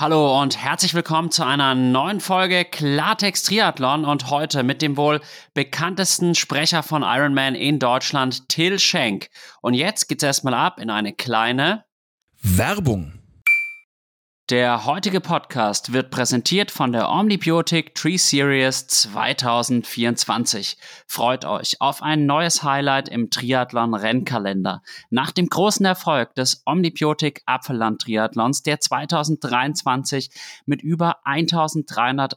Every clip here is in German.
Hallo und herzlich willkommen zu einer neuen Folge Klartext Triathlon und heute mit dem wohl bekanntesten Sprecher von Ironman in Deutschland, Till Schenk. Und jetzt geht's erstmal ab in eine kleine Werbung. Der heutige Podcast wird präsentiert von der Omnibiotic Tree Series 2024. Freut euch auf ein neues Highlight im Triathlon Rennkalender. Nach dem großen Erfolg des Omnibiotic Apfelland Triathlons, der 2023 mit über 1300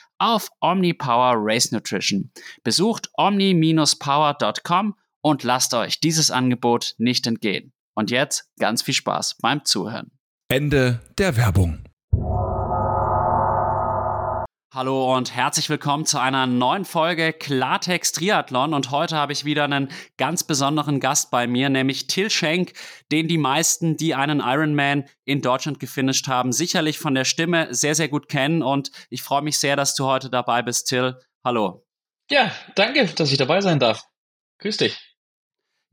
auf OmniPower Race Nutrition. Besucht omni-power.com und lasst euch dieses Angebot nicht entgehen. Und jetzt ganz viel Spaß beim Zuhören. Ende der Werbung. Hallo und herzlich willkommen zu einer neuen Folge Klartext Triathlon. Und heute habe ich wieder einen ganz besonderen Gast bei mir, nämlich Till Schenk, den die meisten, die einen Ironman in Deutschland gefinisht haben, sicherlich von der Stimme sehr, sehr gut kennen. Und ich freue mich sehr, dass du heute dabei bist, Till. Hallo. Ja, danke, dass ich dabei sein darf. Grüß dich.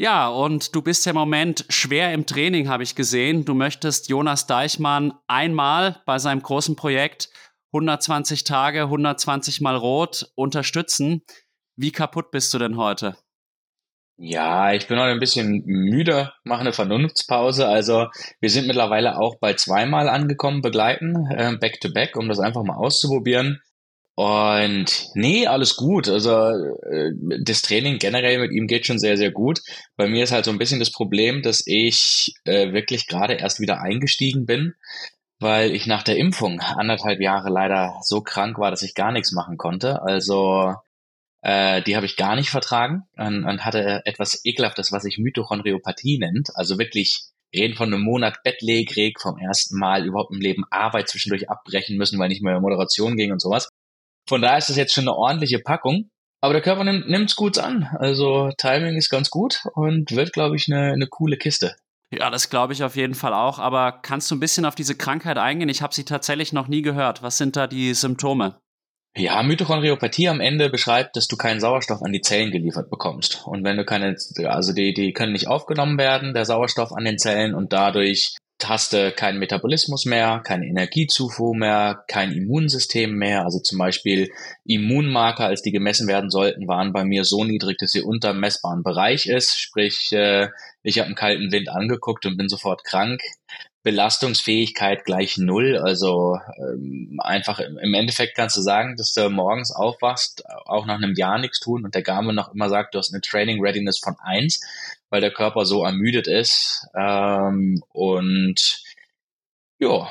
Ja, und du bist ja im Moment schwer im Training, habe ich gesehen. Du möchtest Jonas Deichmann einmal bei seinem großen Projekt 120 Tage, 120 mal rot unterstützen. Wie kaputt bist du denn heute? Ja, ich bin heute ein bisschen müde, mache eine Vernunftspause. Also wir sind mittlerweile auch bei zweimal angekommen, begleiten, äh, back to back, um das einfach mal auszuprobieren. Und nee, alles gut. Also äh, das Training generell mit ihm geht schon sehr, sehr gut. Bei mir ist halt so ein bisschen das Problem, dass ich äh, wirklich gerade erst wieder eingestiegen bin weil ich nach der Impfung anderthalb Jahre leider so krank war, dass ich gar nichts machen konnte. Also äh, die habe ich gar nicht vertragen und, und hatte etwas Ekelhaftes, was sich Mitochondriopathie nennt. Also wirklich reden von einem Monat bettlägerig, vom ersten Mal überhaupt im Leben Arbeit zwischendurch abbrechen müssen, weil nicht mehr Moderation ging und sowas. Von daher ist das jetzt schon eine ordentliche Packung. Aber der Körper nimmt es gut an. Also Timing ist ganz gut und wird, glaube ich, eine, eine coole Kiste. Ja, das glaube ich auf jeden Fall auch. Aber kannst du ein bisschen auf diese Krankheit eingehen? Ich habe sie tatsächlich noch nie gehört. Was sind da die Symptome? Ja, Mitochondriopathie am Ende beschreibt, dass du keinen Sauerstoff an die Zellen geliefert bekommst. Und wenn du keine, also die, die können nicht aufgenommen werden, der Sauerstoff an den Zellen und dadurch hast du keinen Metabolismus mehr, keine Energiezufuhr mehr, kein Immunsystem mehr. Also zum Beispiel Immunmarker, als die gemessen werden sollten, waren bei mir so niedrig, dass sie unter messbaren Bereich ist. Sprich, äh, ich habe einen kalten Wind angeguckt und bin sofort krank. Belastungsfähigkeit gleich null. Also ähm, einfach im Endeffekt kannst du sagen, dass du morgens aufwachst, auch nach einem Jahr nichts tun und der Garmin noch immer sagt, du hast eine Training Readiness von eins weil der Körper so ermüdet ist. Ähm, und ja,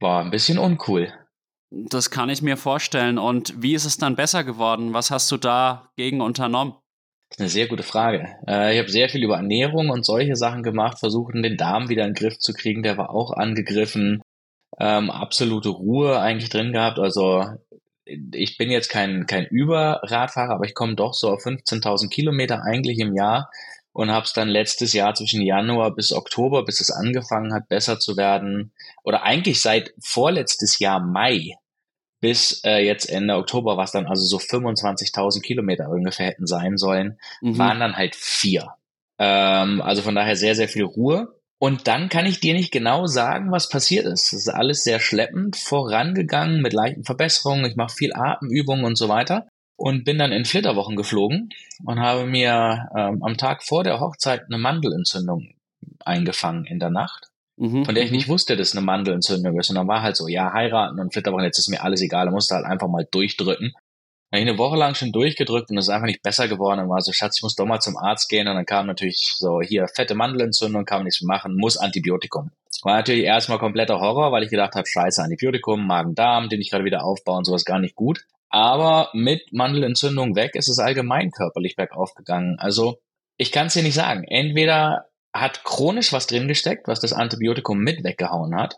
war ein bisschen uncool. Das kann ich mir vorstellen. Und wie ist es dann besser geworden? Was hast du dagegen unternommen? Das ist eine sehr gute Frage. Äh, ich habe sehr viel über Ernährung und solche Sachen gemacht, versucht, den Darm wieder in den Griff zu kriegen. Der war auch angegriffen. Ähm, absolute Ruhe eigentlich drin gehabt. Also ich bin jetzt kein, kein Überradfahrer, aber ich komme doch so auf 15.000 Kilometer eigentlich im Jahr und habe es dann letztes Jahr zwischen Januar bis Oktober, bis es angefangen hat, besser zu werden, oder eigentlich seit vorletztes Jahr Mai bis äh, jetzt Ende Oktober, was dann also so 25.000 Kilometer ungefähr hätten sein sollen, Mhm. waren dann halt vier. Ähm, also von daher sehr, sehr viel Ruhe. Und dann kann ich dir nicht genau sagen, was passiert ist. Es ist alles sehr schleppend vorangegangen mit leichten Verbesserungen. Ich mache viel Atemübungen und so weiter. Und bin dann in Flitterwochen geflogen und habe mir ähm, am Tag vor der Hochzeit eine Mandelentzündung eingefangen in der Nacht Mhm. von der ich Mhm. nicht wusste, dass es eine Mandelentzündung ist. Und dann war halt so, ja, heiraten und Flitterwochen, jetzt ist mir alles egal, ich musste halt einfach mal durchdrücken. Dann hab ich eine Woche lang schon durchgedrückt und es ist einfach nicht besser geworden. Und war so, Schatz, ich muss doch mal zum Arzt gehen. Und dann kam natürlich so, hier, fette Mandelentzündung, kann man nichts mehr machen, muss Antibiotikum. War natürlich erstmal kompletter Horror, weil ich gedacht habe, scheiße, Antibiotikum, Magen-Darm, den ich gerade wieder aufbaue und sowas gar nicht gut. Aber mit Mandelentzündung weg ist es allgemein körperlich bergauf gegangen. Also ich kann es dir nicht sagen. Entweder hat chronisch was drin gesteckt, was das Antibiotikum mit weggehauen hat,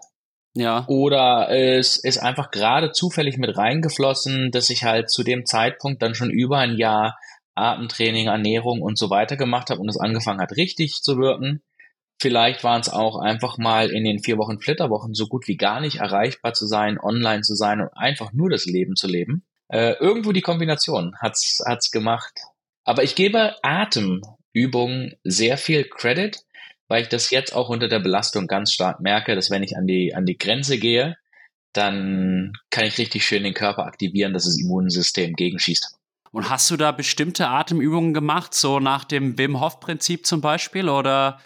Ja. oder es ist einfach gerade zufällig mit reingeflossen, dass ich halt zu dem Zeitpunkt dann schon über ein Jahr Atemtraining, Ernährung und so weiter gemacht habe und es angefangen hat, richtig zu wirken. Vielleicht waren es auch einfach mal in den vier Wochen Flitterwochen so gut wie gar nicht erreichbar zu sein, online zu sein und einfach nur das Leben zu leben. Äh, irgendwo die Kombination hat's hat's gemacht. Aber ich gebe Atemübungen sehr viel Credit, weil ich das jetzt auch unter der Belastung ganz stark merke, dass wenn ich an die, an die Grenze gehe, dann kann ich richtig schön den Körper aktivieren, dass das Immunsystem gegenschießt. Und hast du da bestimmte Atemübungen gemacht, so nach dem Wim Hof Prinzip zum Beispiel, oder?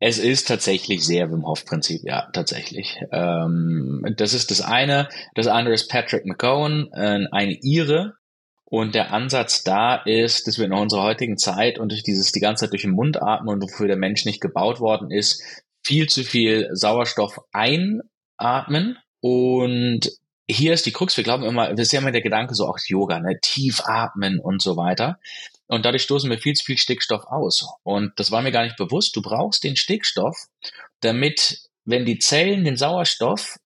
Es ist tatsächlich sehr Wim Hof Prinzip, ja, tatsächlich. Ähm, das ist das eine. Das andere ist Patrick McGowan, äh, ein Ire. Und der Ansatz da ist, dass wir in unserer heutigen Zeit und durch dieses die ganze Zeit durch den Mund atmen und wofür der Mensch nicht gebaut worden ist, viel zu viel Sauerstoff einatmen. Und hier ist die Krux, wir glauben immer, das ist immer der Gedanke so auch Yoga, ne, tief atmen und so weiter. Und dadurch stoßen wir viel zu viel Stickstoff aus. Und das war mir gar nicht bewusst. Du brauchst den Stickstoff, damit, wenn die Zellen den Sauerstoff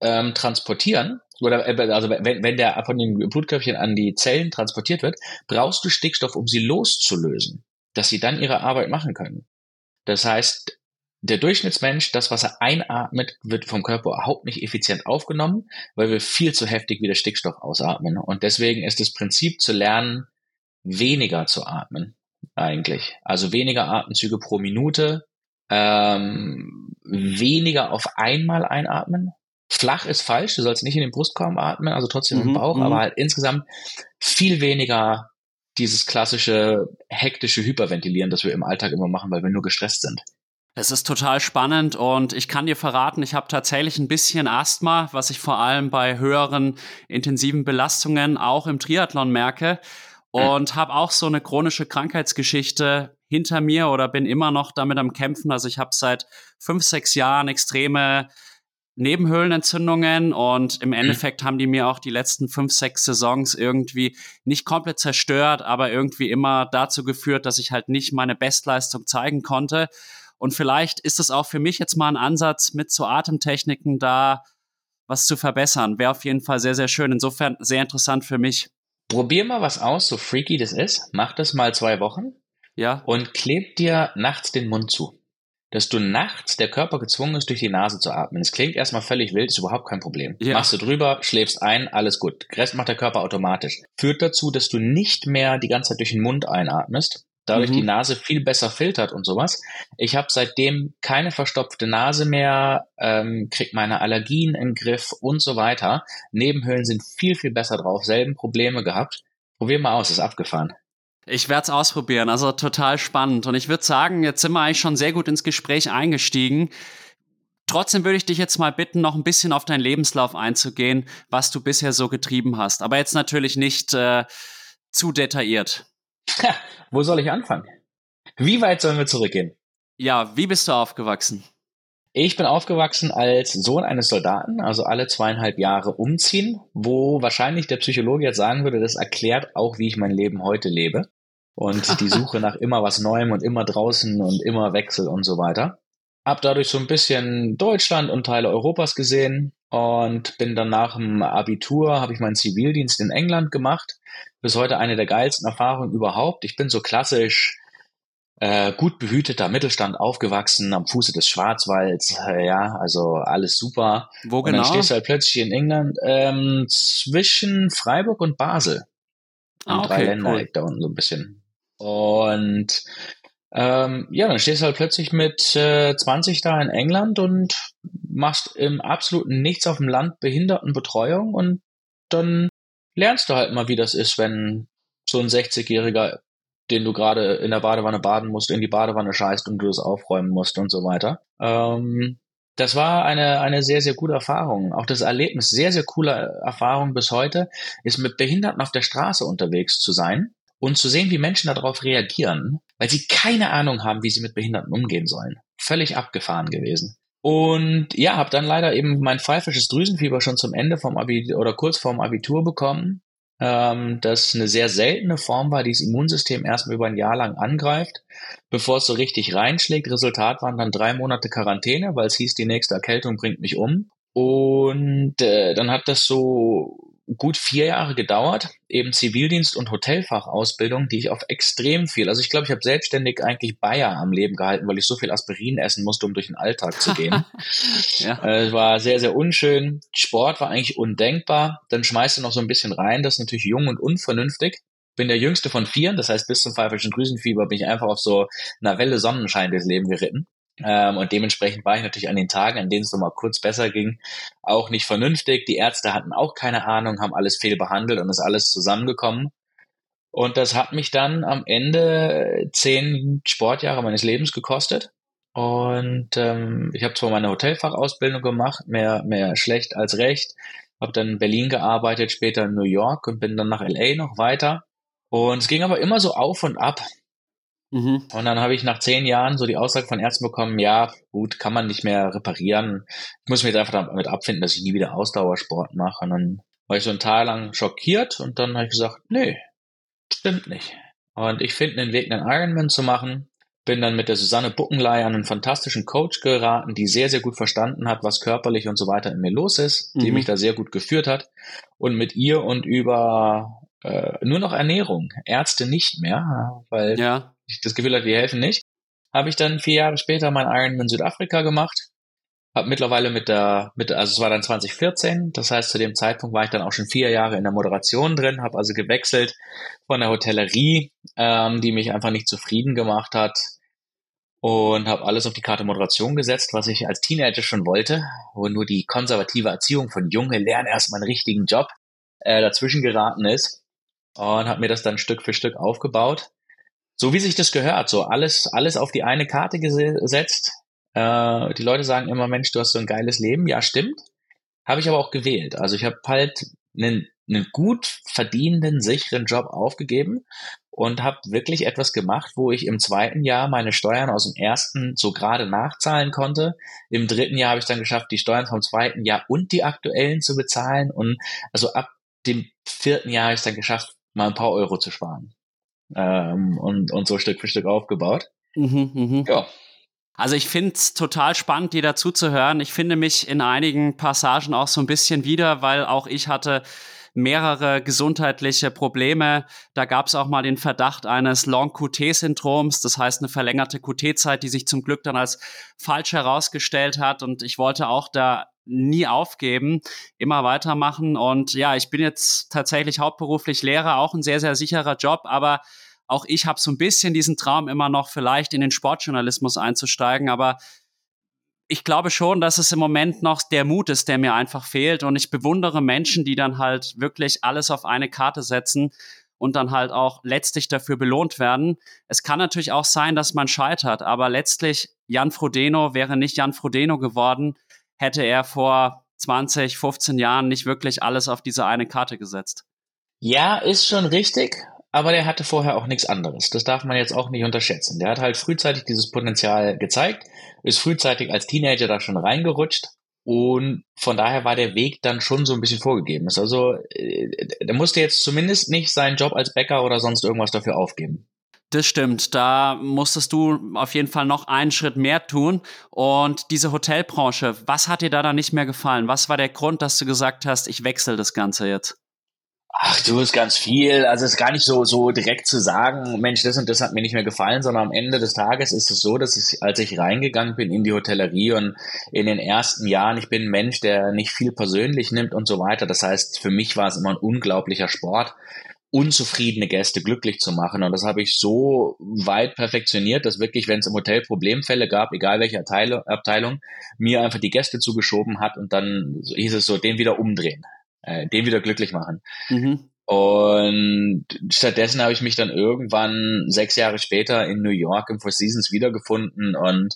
ähm, transportieren, oder äh, also wenn, wenn der von den Blutkörperchen an die Zellen transportiert wird, brauchst du Stickstoff, um sie loszulösen, dass sie dann ihre Arbeit machen können. Das heißt, der Durchschnittsmensch, das, was er einatmet, wird vom Körper überhaupt nicht effizient aufgenommen, weil wir viel zu heftig wieder Stickstoff ausatmen. Und deswegen ist das Prinzip zu lernen, weniger zu atmen, eigentlich. Also weniger Atemzüge pro Minute, ähm, weniger auf einmal einatmen. Flach ist falsch, du sollst nicht in den Brustkorb atmen, also trotzdem im Mhm, Bauch, mhm. aber halt insgesamt viel weniger dieses klassische hektische Hyperventilieren, das wir im Alltag immer machen, weil wir nur gestresst sind. Es ist total spannend und ich kann dir verraten, ich habe tatsächlich ein bisschen Asthma, was ich vor allem bei höheren intensiven Belastungen auch im Triathlon merke und habe auch so eine chronische Krankheitsgeschichte hinter mir oder bin immer noch damit am Kämpfen. Also ich habe seit fünf, sechs Jahren extreme Nebenhöhlenentzündungen und im Endeffekt haben die mir auch die letzten fünf, sechs Saisons irgendwie nicht komplett zerstört, aber irgendwie immer dazu geführt, dass ich halt nicht meine Bestleistung zeigen konnte. Und vielleicht ist es auch für mich jetzt mal ein Ansatz, mit so Atemtechniken da was zu verbessern. Wäre auf jeden Fall sehr, sehr schön. Insofern sehr interessant für mich. Probier mal was aus, so freaky das ist. Mach das mal zwei Wochen Ja. und kleb dir nachts den Mund zu. Dass du nachts der Körper gezwungen ist, durch die Nase zu atmen. Es klingt erstmal völlig wild, ist überhaupt kein Problem. Ja. Machst du drüber, schläfst ein, alles gut. Rest macht der Körper automatisch. Führt dazu, dass du nicht mehr die ganze Zeit durch den Mund einatmest. Dadurch Mhm. die Nase viel besser filtert und sowas. Ich habe seitdem keine verstopfte Nase mehr, ähm, krieg meine Allergien im Griff und so weiter. Nebenhöhlen sind viel, viel besser drauf, selben Probleme gehabt. Probier mal aus, ist abgefahren. Ich werde es ausprobieren, also total spannend. Und ich würde sagen, jetzt sind wir eigentlich schon sehr gut ins Gespräch eingestiegen. Trotzdem würde ich dich jetzt mal bitten, noch ein bisschen auf deinen Lebenslauf einzugehen, was du bisher so getrieben hast. Aber jetzt natürlich nicht äh, zu detailliert. Ha, wo soll ich anfangen? Wie weit sollen wir zurückgehen? Ja, wie bist du aufgewachsen? Ich bin aufgewachsen als Sohn eines Soldaten, also alle zweieinhalb Jahre umziehen, wo wahrscheinlich der Psychologe jetzt sagen würde, das erklärt auch, wie ich mein Leben heute lebe. Und die Suche nach immer was Neuem und immer draußen und immer Wechsel und so weiter. Hab dadurch so ein bisschen Deutschland und Teile Europas gesehen und bin dann nach dem Abitur, habe ich meinen Zivildienst in England gemacht. Bis heute eine der geilsten Erfahrungen überhaupt. Ich bin so klassisch äh, gut behüteter Mittelstand aufgewachsen am Fuße des Schwarzwalds, äh, ja, also alles super. Wo genau? Und dann stehst du halt plötzlich in England ähm, zwischen Freiburg und Basel. Ah, drei okay, Länder cool. da unten so ein bisschen. Und ähm, ja, dann stehst du halt plötzlich mit äh, 20 da in England und machst im absoluten Nichts auf dem Land Behindertenbetreuung und dann lernst du halt mal, wie das ist, wenn so ein 60-Jähriger, den du gerade in der Badewanne baden musst, in die Badewanne scheißt und du das aufräumen musst und so weiter. Ähm, das war eine, eine sehr, sehr gute Erfahrung. Auch das Erlebnis, sehr, sehr coole Erfahrung bis heute, ist mit Behinderten auf der Straße unterwegs zu sein und zu sehen, wie Menschen darauf reagieren, weil sie keine Ahnung haben, wie sie mit Behinderten umgehen sollen. Völlig abgefahren gewesen. Und ja, habe dann leider eben mein pfeifisches Drüsenfieber schon zum Ende vom Abitur oder kurz vorm Abitur bekommen, ähm, das eine sehr seltene Form war, die das Immunsystem erstmal über ein Jahr lang angreift, bevor es so richtig reinschlägt. Resultat waren dann drei Monate Quarantäne, weil es hieß, die nächste Erkältung bringt mich um. Und äh, dann hat das so gut vier Jahre gedauert, eben Zivildienst und Hotelfachausbildung, die ich auf extrem viel, also ich glaube, ich habe selbstständig eigentlich Bayer am Leben gehalten, weil ich so viel Aspirin essen musste, um durch den Alltag zu gehen. ja. Äh, Es war sehr, sehr unschön. Sport war eigentlich undenkbar. Dann schmeißt du noch so ein bisschen rein, das ist natürlich jung und unvernünftig. Bin der jüngste von vieren, das heißt, bis zum pfeifischen Drüsenfieber bin ich einfach auf so einer Welle Sonnenschein durchs Leben geritten. Ähm, und dementsprechend war ich natürlich an den Tagen, an denen es nochmal kurz besser ging, auch nicht vernünftig. Die Ärzte hatten auch keine Ahnung, haben alles fehl behandelt und ist alles zusammengekommen. Und das hat mich dann am Ende zehn Sportjahre meines Lebens gekostet. Und ähm, ich habe zwar meine Hotelfachausbildung gemacht, mehr, mehr schlecht als recht, habe dann in Berlin gearbeitet, später in New York und bin dann nach LA noch weiter. Und es ging aber immer so auf und ab. Mhm. Und dann habe ich nach zehn Jahren so die Aussage von Ärzten bekommen, ja, gut, kann man nicht mehr reparieren. Ich muss mich jetzt einfach damit abfinden, dass ich nie wieder Ausdauersport mache. Und dann war ich so ein Tag lang schockiert und dann habe ich gesagt, nee, stimmt nicht. Und ich finde einen Weg, einen Ironman zu machen. Bin dann mit der Susanne Buckenlei an einen fantastischen Coach geraten, die sehr, sehr gut verstanden hat, was körperlich und so weiter in mir los ist, die Mhm. mich da sehr gut geführt hat. Und mit ihr und über äh, nur noch Ernährung, Ärzte nicht mehr, weil Ja. Das Gefühl hatte, die helfen nicht, habe ich dann vier Jahre später mein Ironman Südafrika gemacht. Habe mittlerweile mit der, mit, also es war dann 2014, das heißt zu dem Zeitpunkt war ich dann auch schon vier Jahre in der Moderation drin, habe also gewechselt von der Hotellerie, ähm, die mich einfach nicht zufrieden gemacht hat und habe alles auf die Karte Moderation gesetzt, was ich als Teenager schon wollte, wo nur die konservative Erziehung von Junge, lern erst mal einen richtigen Job äh, dazwischen geraten ist und habe mir das dann Stück für Stück aufgebaut so wie sich das gehört, so alles, alles auf die eine Karte gese- gesetzt. Äh, die Leute sagen immer, Mensch, du hast so ein geiles Leben. Ja, stimmt. Habe ich aber auch gewählt. Also ich habe halt einen, einen gut verdienenden, sicheren Job aufgegeben und habe wirklich etwas gemacht, wo ich im zweiten Jahr meine Steuern aus dem ersten so gerade nachzahlen konnte. Im dritten Jahr habe ich dann geschafft, die Steuern vom zweiten Jahr und die aktuellen zu bezahlen. Und also ab dem vierten Jahr habe ich dann geschafft, mal ein paar Euro zu sparen ähm, und, und so Stück für Stück aufgebaut. Mhm, mhm. Ja, Also ich finde es total spannend, dir dazu zu hören. Ich finde mich in einigen Passagen auch so ein bisschen wieder, weil auch ich hatte mehrere gesundheitliche Probleme. Da gab es auch mal den Verdacht eines Long-QT-Syndroms, das heißt eine verlängerte QT-Zeit, die sich zum Glück dann als falsch herausgestellt hat. Und ich wollte auch da nie aufgeben, immer weitermachen. Und ja, ich bin jetzt tatsächlich hauptberuflich Lehrer, auch ein sehr, sehr sicherer Job, aber auch ich habe so ein bisschen diesen Traum immer noch vielleicht in den Sportjournalismus einzusteigen, aber ich glaube schon, dass es im Moment noch der Mut ist, der mir einfach fehlt. Und ich bewundere Menschen, die dann halt wirklich alles auf eine Karte setzen und dann halt auch letztlich dafür belohnt werden. Es kann natürlich auch sein, dass man scheitert, aber letztlich Jan Frodeno wäre nicht Jan Frodeno geworden, hätte er vor 20, 15 Jahren nicht wirklich alles auf diese eine Karte gesetzt. Ja, ist schon richtig, aber der hatte vorher auch nichts anderes. Das darf man jetzt auch nicht unterschätzen. Der hat halt frühzeitig dieses Potenzial gezeigt, ist frühzeitig als Teenager da schon reingerutscht und von daher war der Weg dann schon so ein bisschen vorgegeben. Also, äh, der musste jetzt zumindest nicht seinen Job als Bäcker oder sonst irgendwas dafür aufgeben. Das stimmt. Da musstest du auf jeden Fall noch einen Schritt mehr tun. Und diese Hotelbranche, was hat dir da dann nicht mehr gefallen? Was war der Grund, dass du gesagt hast, ich wechsle das Ganze jetzt? Ach, du ist ganz viel. Also es ist gar nicht so, so direkt zu sagen, Mensch, das und das hat mir nicht mehr gefallen, sondern am Ende des Tages ist es so, dass ich, als ich reingegangen bin in die Hotellerie und in den ersten Jahren, ich bin ein Mensch, der nicht viel persönlich nimmt und so weiter. Das heißt, für mich war es immer ein unglaublicher Sport unzufriedene Gäste glücklich zu machen. Und das habe ich so weit perfektioniert, dass wirklich, wenn es im Hotel Problemfälle gab, egal welche Abteilung, Abteilung, mir einfach die Gäste zugeschoben hat und dann hieß es so, den wieder umdrehen, äh, den wieder glücklich machen. Mhm. Und stattdessen habe ich mich dann irgendwann sechs Jahre später in New York im Four Seasons wiedergefunden und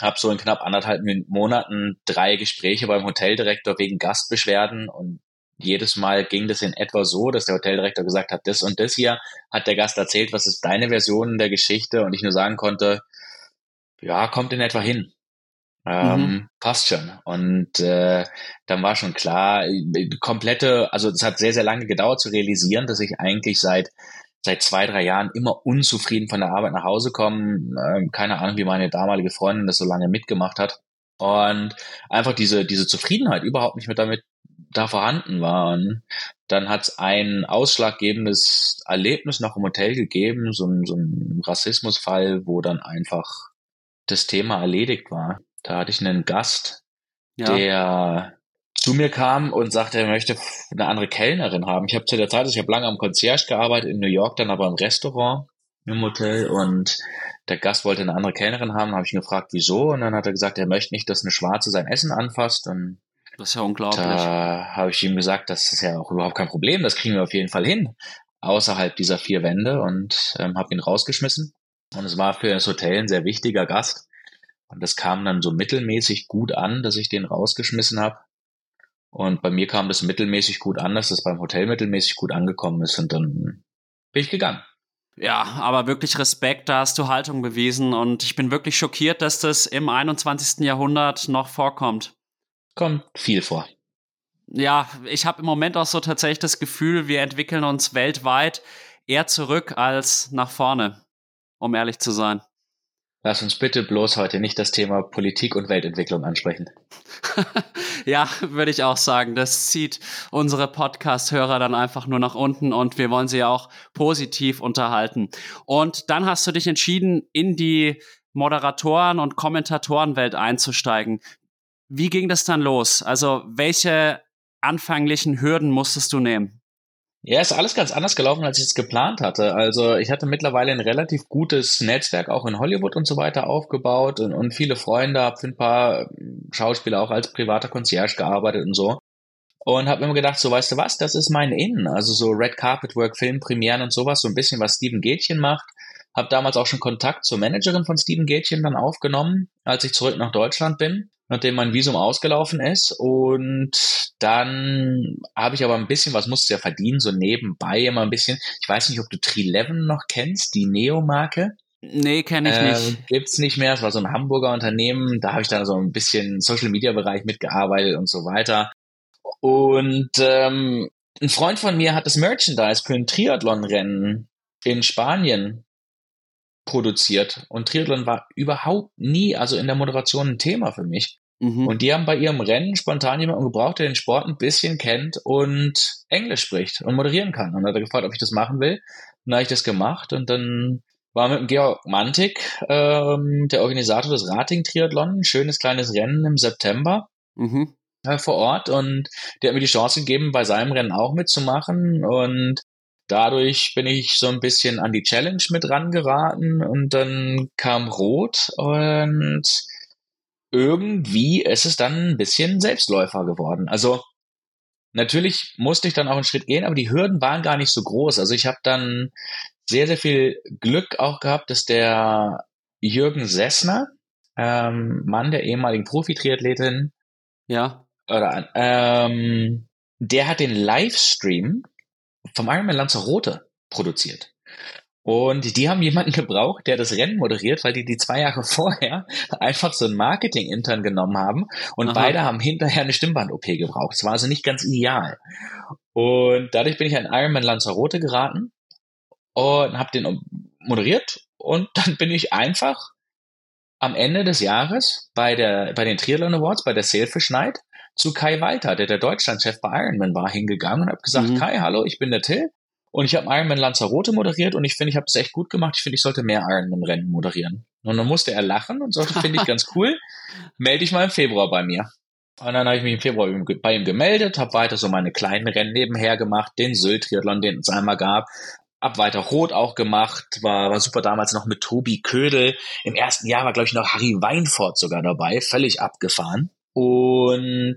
habe so in knapp anderthalb Monaten drei Gespräche beim Hoteldirektor wegen Gastbeschwerden und jedes Mal ging das in etwa so, dass der Hoteldirektor gesagt hat, das und das hier hat der Gast erzählt, was ist deine Version der Geschichte und ich nur sagen konnte, ja, kommt in etwa hin. Ähm, mhm. Passt schon. Und äh, dann war schon klar, komplette, also es hat sehr, sehr lange gedauert zu realisieren, dass ich eigentlich seit seit zwei, drei Jahren immer unzufrieden von der Arbeit nach Hause komme. Ähm, keine Ahnung, wie meine damalige Freundin das so lange mitgemacht hat. Und einfach diese, diese Zufriedenheit überhaupt nicht mehr damit da vorhanden war. Und dann hat es ein ausschlaggebendes Erlebnis noch im Hotel gegeben, so ein, so ein Rassismusfall, wo dann einfach das Thema erledigt war. Da hatte ich einen Gast, ja. der zu mir kam und sagte, er möchte eine andere Kellnerin haben. Ich habe zu der Zeit, also ich habe lange am Concierge gearbeitet in New York, dann aber im Restaurant im Hotel und der Gast wollte eine andere Kellnerin haben, habe ich ihn gefragt, wieso und dann hat er gesagt, er möchte nicht, dass eine Schwarze sein Essen anfasst und das ist ja unglaublich. Da habe ich ihm gesagt, das ist ja auch überhaupt kein Problem, das kriegen wir auf jeden Fall hin, außerhalb dieser vier Wände und ähm, habe ihn rausgeschmissen. Und es war für das Hotel ein sehr wichtiger Gast. Und das kam dann so mittelmäßig gut an, dass ich den rausgeschmissen habe. Und bei mir kam das mittelmäßig gut an, dass das beim Hotel mittelmäßig gut angekommen ist. Und dann bin ich gegangen. Ja, aber wirklich Respekt, da hast du Haltung bewiesen. Und ich bin wirklich schockiert, dass das im 21. Jahrhundert noch vorkommt. Kommt viel vor. Ja, ich habe im Moment auch so tatsächlich das Gefühl, wir entwickeln uns weltweit eher zurück als nach vorne, um ehrlich zu sein. Lass uns bitte bloß heute nicht das Thema Politik und Weltentwicklung ansprechen. ja, würde ich auch sagen. Das zieht unsere Podcast-Hörer dann einfach nur nach unten und wir wollen sie auch positiv unterhalten. Und dann hast du dich entschieden, in die Moderatoren- und Kommentatorenwelt einzusteigen. Wie ging das dann los? Also welche anfänglichen Hürden musstest du nehmen? Ja, ist alles ganz anders gelaufen, als ich es geplant hatte. Also ich hatte mittlerweile ein relativ gutes Netzwerk auch in Hollywood und so weiter aufgebaut und, und viele Freunde, habe für ein paar Schauspieler auch als privater Concierge gearbeitet und so. Und habe immer gedacht, so weißt du was, das ist mein Innen. Also so Red Carpet Work, Filmpremieren und sowas, so ein bisschen was Steven Gätchen macht. Habe damals auch schon Kontakt zur Managerin von Steven Gätchen dann aufgenommen, als ich zurück nach Deutschland bin nachdem mein Visum ausgelaufen ist. Und dann habe ich aber ein bisschen, was musste ja verdienen, so nebenbei immer ein bisschen. Ich weiß nicht, ob du Tree11 noch kennst, die Neo-Marke. Nee, kenne ich äh, nicht. Gibt's nicht mehr. Es war so ein Hamburger Unternehmen. Da habe ich dann so ein bisschen Social Media Bereich mitgearbeitet und so weiter. Und ähm, ein Freund von mir hat das Merchandise für ein Triathlon-Rennen in Spanien produziert. Und Triathlon war überhaupt nie, also in der Moderation ein Thema für mich. Mhm. Und die haben bei ihrem Rennen spontan jemanden gebraucht, der den Sport ein bisschen kennt und Englisch spricht und moderieren kann. Und hat er gefragt, ob ich das machen will. dann habe ich das gemacht und dann war mit dem Georg Mantik, ähm, der Organisator des Rating-Triathlon, ein schönes kleines Rennen im September. Mhm. Äh, vor Ort und der hat mir die Chance gegeben, bei seinem Rennen auch mitzumachen und dadurch bin ich so ein bisschen an die Challenge mit rangeraten und dann kam Rot und irgendwie ist es dann ein bisschen Selbstläufer geworden. Also natürlich musste ich dann auch einen Schritt gehen, aber die Hürden waren gar nicht so groß. Also ich habe dann sehr, sehr viel Glück auch gehabt, dass der Jürgen Sessner, ähm, Mann der ehemaligen Profi-Triathletin, ja. oder ähm, der hat den Livestream vom Ironman Lanzarote produziert. Und die haben jemanden gebraucht, der das Rennen moderiert, weil die die zwei Jahre vorher einfach so ein Marketing-Intern genommen haben und Aha. beide haben hinterher eine Stimmband-OP gebraucht. Es war also nicht ganz ideal. Und dadurch bin ich an Ironman Lanzarote geraten und habe den moderiert und dann bin ich einfach am Ende des Jahres bei der bei den Triathlon Awards bei der Sailfish Night zu Kai Walter, der der Deutschlandchef bei Ironman war, hingegangen und habe gesagt, mhm. Kai, hallo, ich bin der Till und ich habe Ironman Lanzarote moderiert und ich finde, ich habe es echt gut gemacht. Ich finde, ich sollte mehr Ironman-Rennen moderieren. Und dann musste er lachen und sagte, finde ich ganz cool, melde dich mal im Februar bei mir. Und dann habe ich mich im Februar bei ihm gemeldet, habe weiter so meine kleinen Rennen nebenher gemacht, den Sylt-Triathlon, den es einmal gab, hab weiter Rot auch gemacht, war, war super damals noch mit Tobi Ködel. Im ersten Jahr war, glaube ich, noch Harry Weinfurt sogar dabei, völlig abgefahren. Und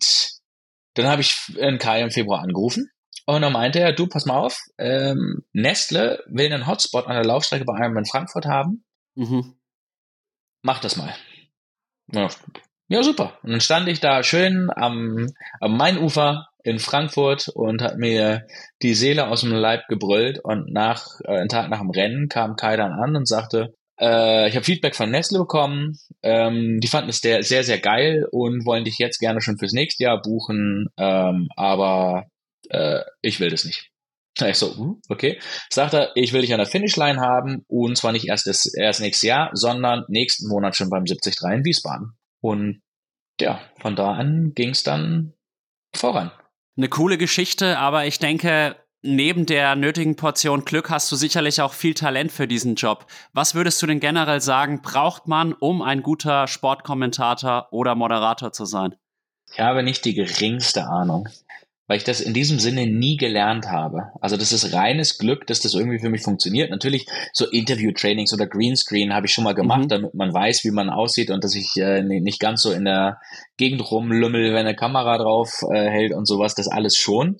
dann habe ich in Kai im Februar angerufen und dann meinte er, du, pass mal auf, ähm, Nestle will einen Hotspot an der Laufstrecke bei einem in Frankfurt haben. Mhm. Mach das mal. Ja, ja, super. Und dann stand ich da schön am, am Mainufer in Frankfurt und hat mir die Seele aus dem Leib gebrüllt. Und nach, äh, einen Tag nach dem Rennen kam Kai dann an und sagte, äh, ich habe Feedback von Nestle bekommen. Ähm, die fanden es sehr, sehr, sehr geil und wollen dich jetzt gerne schon fürs nächste Jahr buchen. Ähm, aber äh, ich will das nicht. Ich so, uh, okay. Sagt er, ich will dich an der Finishline haben und zwar nicht erst, das, erst nächstes Jahr, sondern nächsten Monat schon beim 73 in Wiesbaden. Und ja, von da an ging es dann voran. Eine coole Geschichte, aber ich denke, neben der nötigen Portion Glück hast du sicherlich auch viel Talent für diesen Job. Was würdest du denn generell sagen, braucht man, um ein guter Sportkommentator oder Moderator zu sein? Ich habe nicht die geringste Ahnung weil ich das in diesem Sinne nie gelernt habe. Also das ist reines Glück, dass das irgendwie für mich funktioniert. Natürlich so Interview-Trainings oder Greenscreen habe ich schon mal gemacht, mhm. damit man weiß, wie man aussieht und dass ich äh, nicht ganz so in der Gegend rumlümmel, wenn eine Kamera drauf äh, hält und sowas, das alles schon.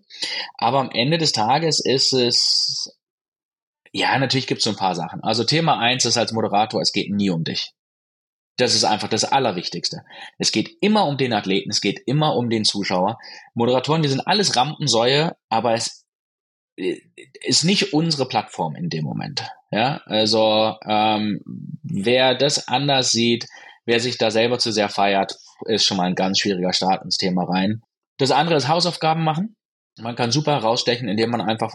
Aber am Ende des Tages ist es, ja, natürlich gibt es so ein paar Sachen. Also Thema eins ist als Moderator, es geht nie um dich. Das ist einfach das Allerwichtigste. Es geht immer um den Athleten, es geht immer um den Zuschauer. Moderatoren, die sind alles Rampensäue, aber es äh, ist nicht unsere Plattform in dem Moment. Ja, also ähm, wer das anders sieht, wer sich da selber zu sehr feiert, ist schon mal ein ganz schwieriger Start ins Thema rein. Das andere ist Hausaufgaben machen. Man kann super herausstechen, indem man einfach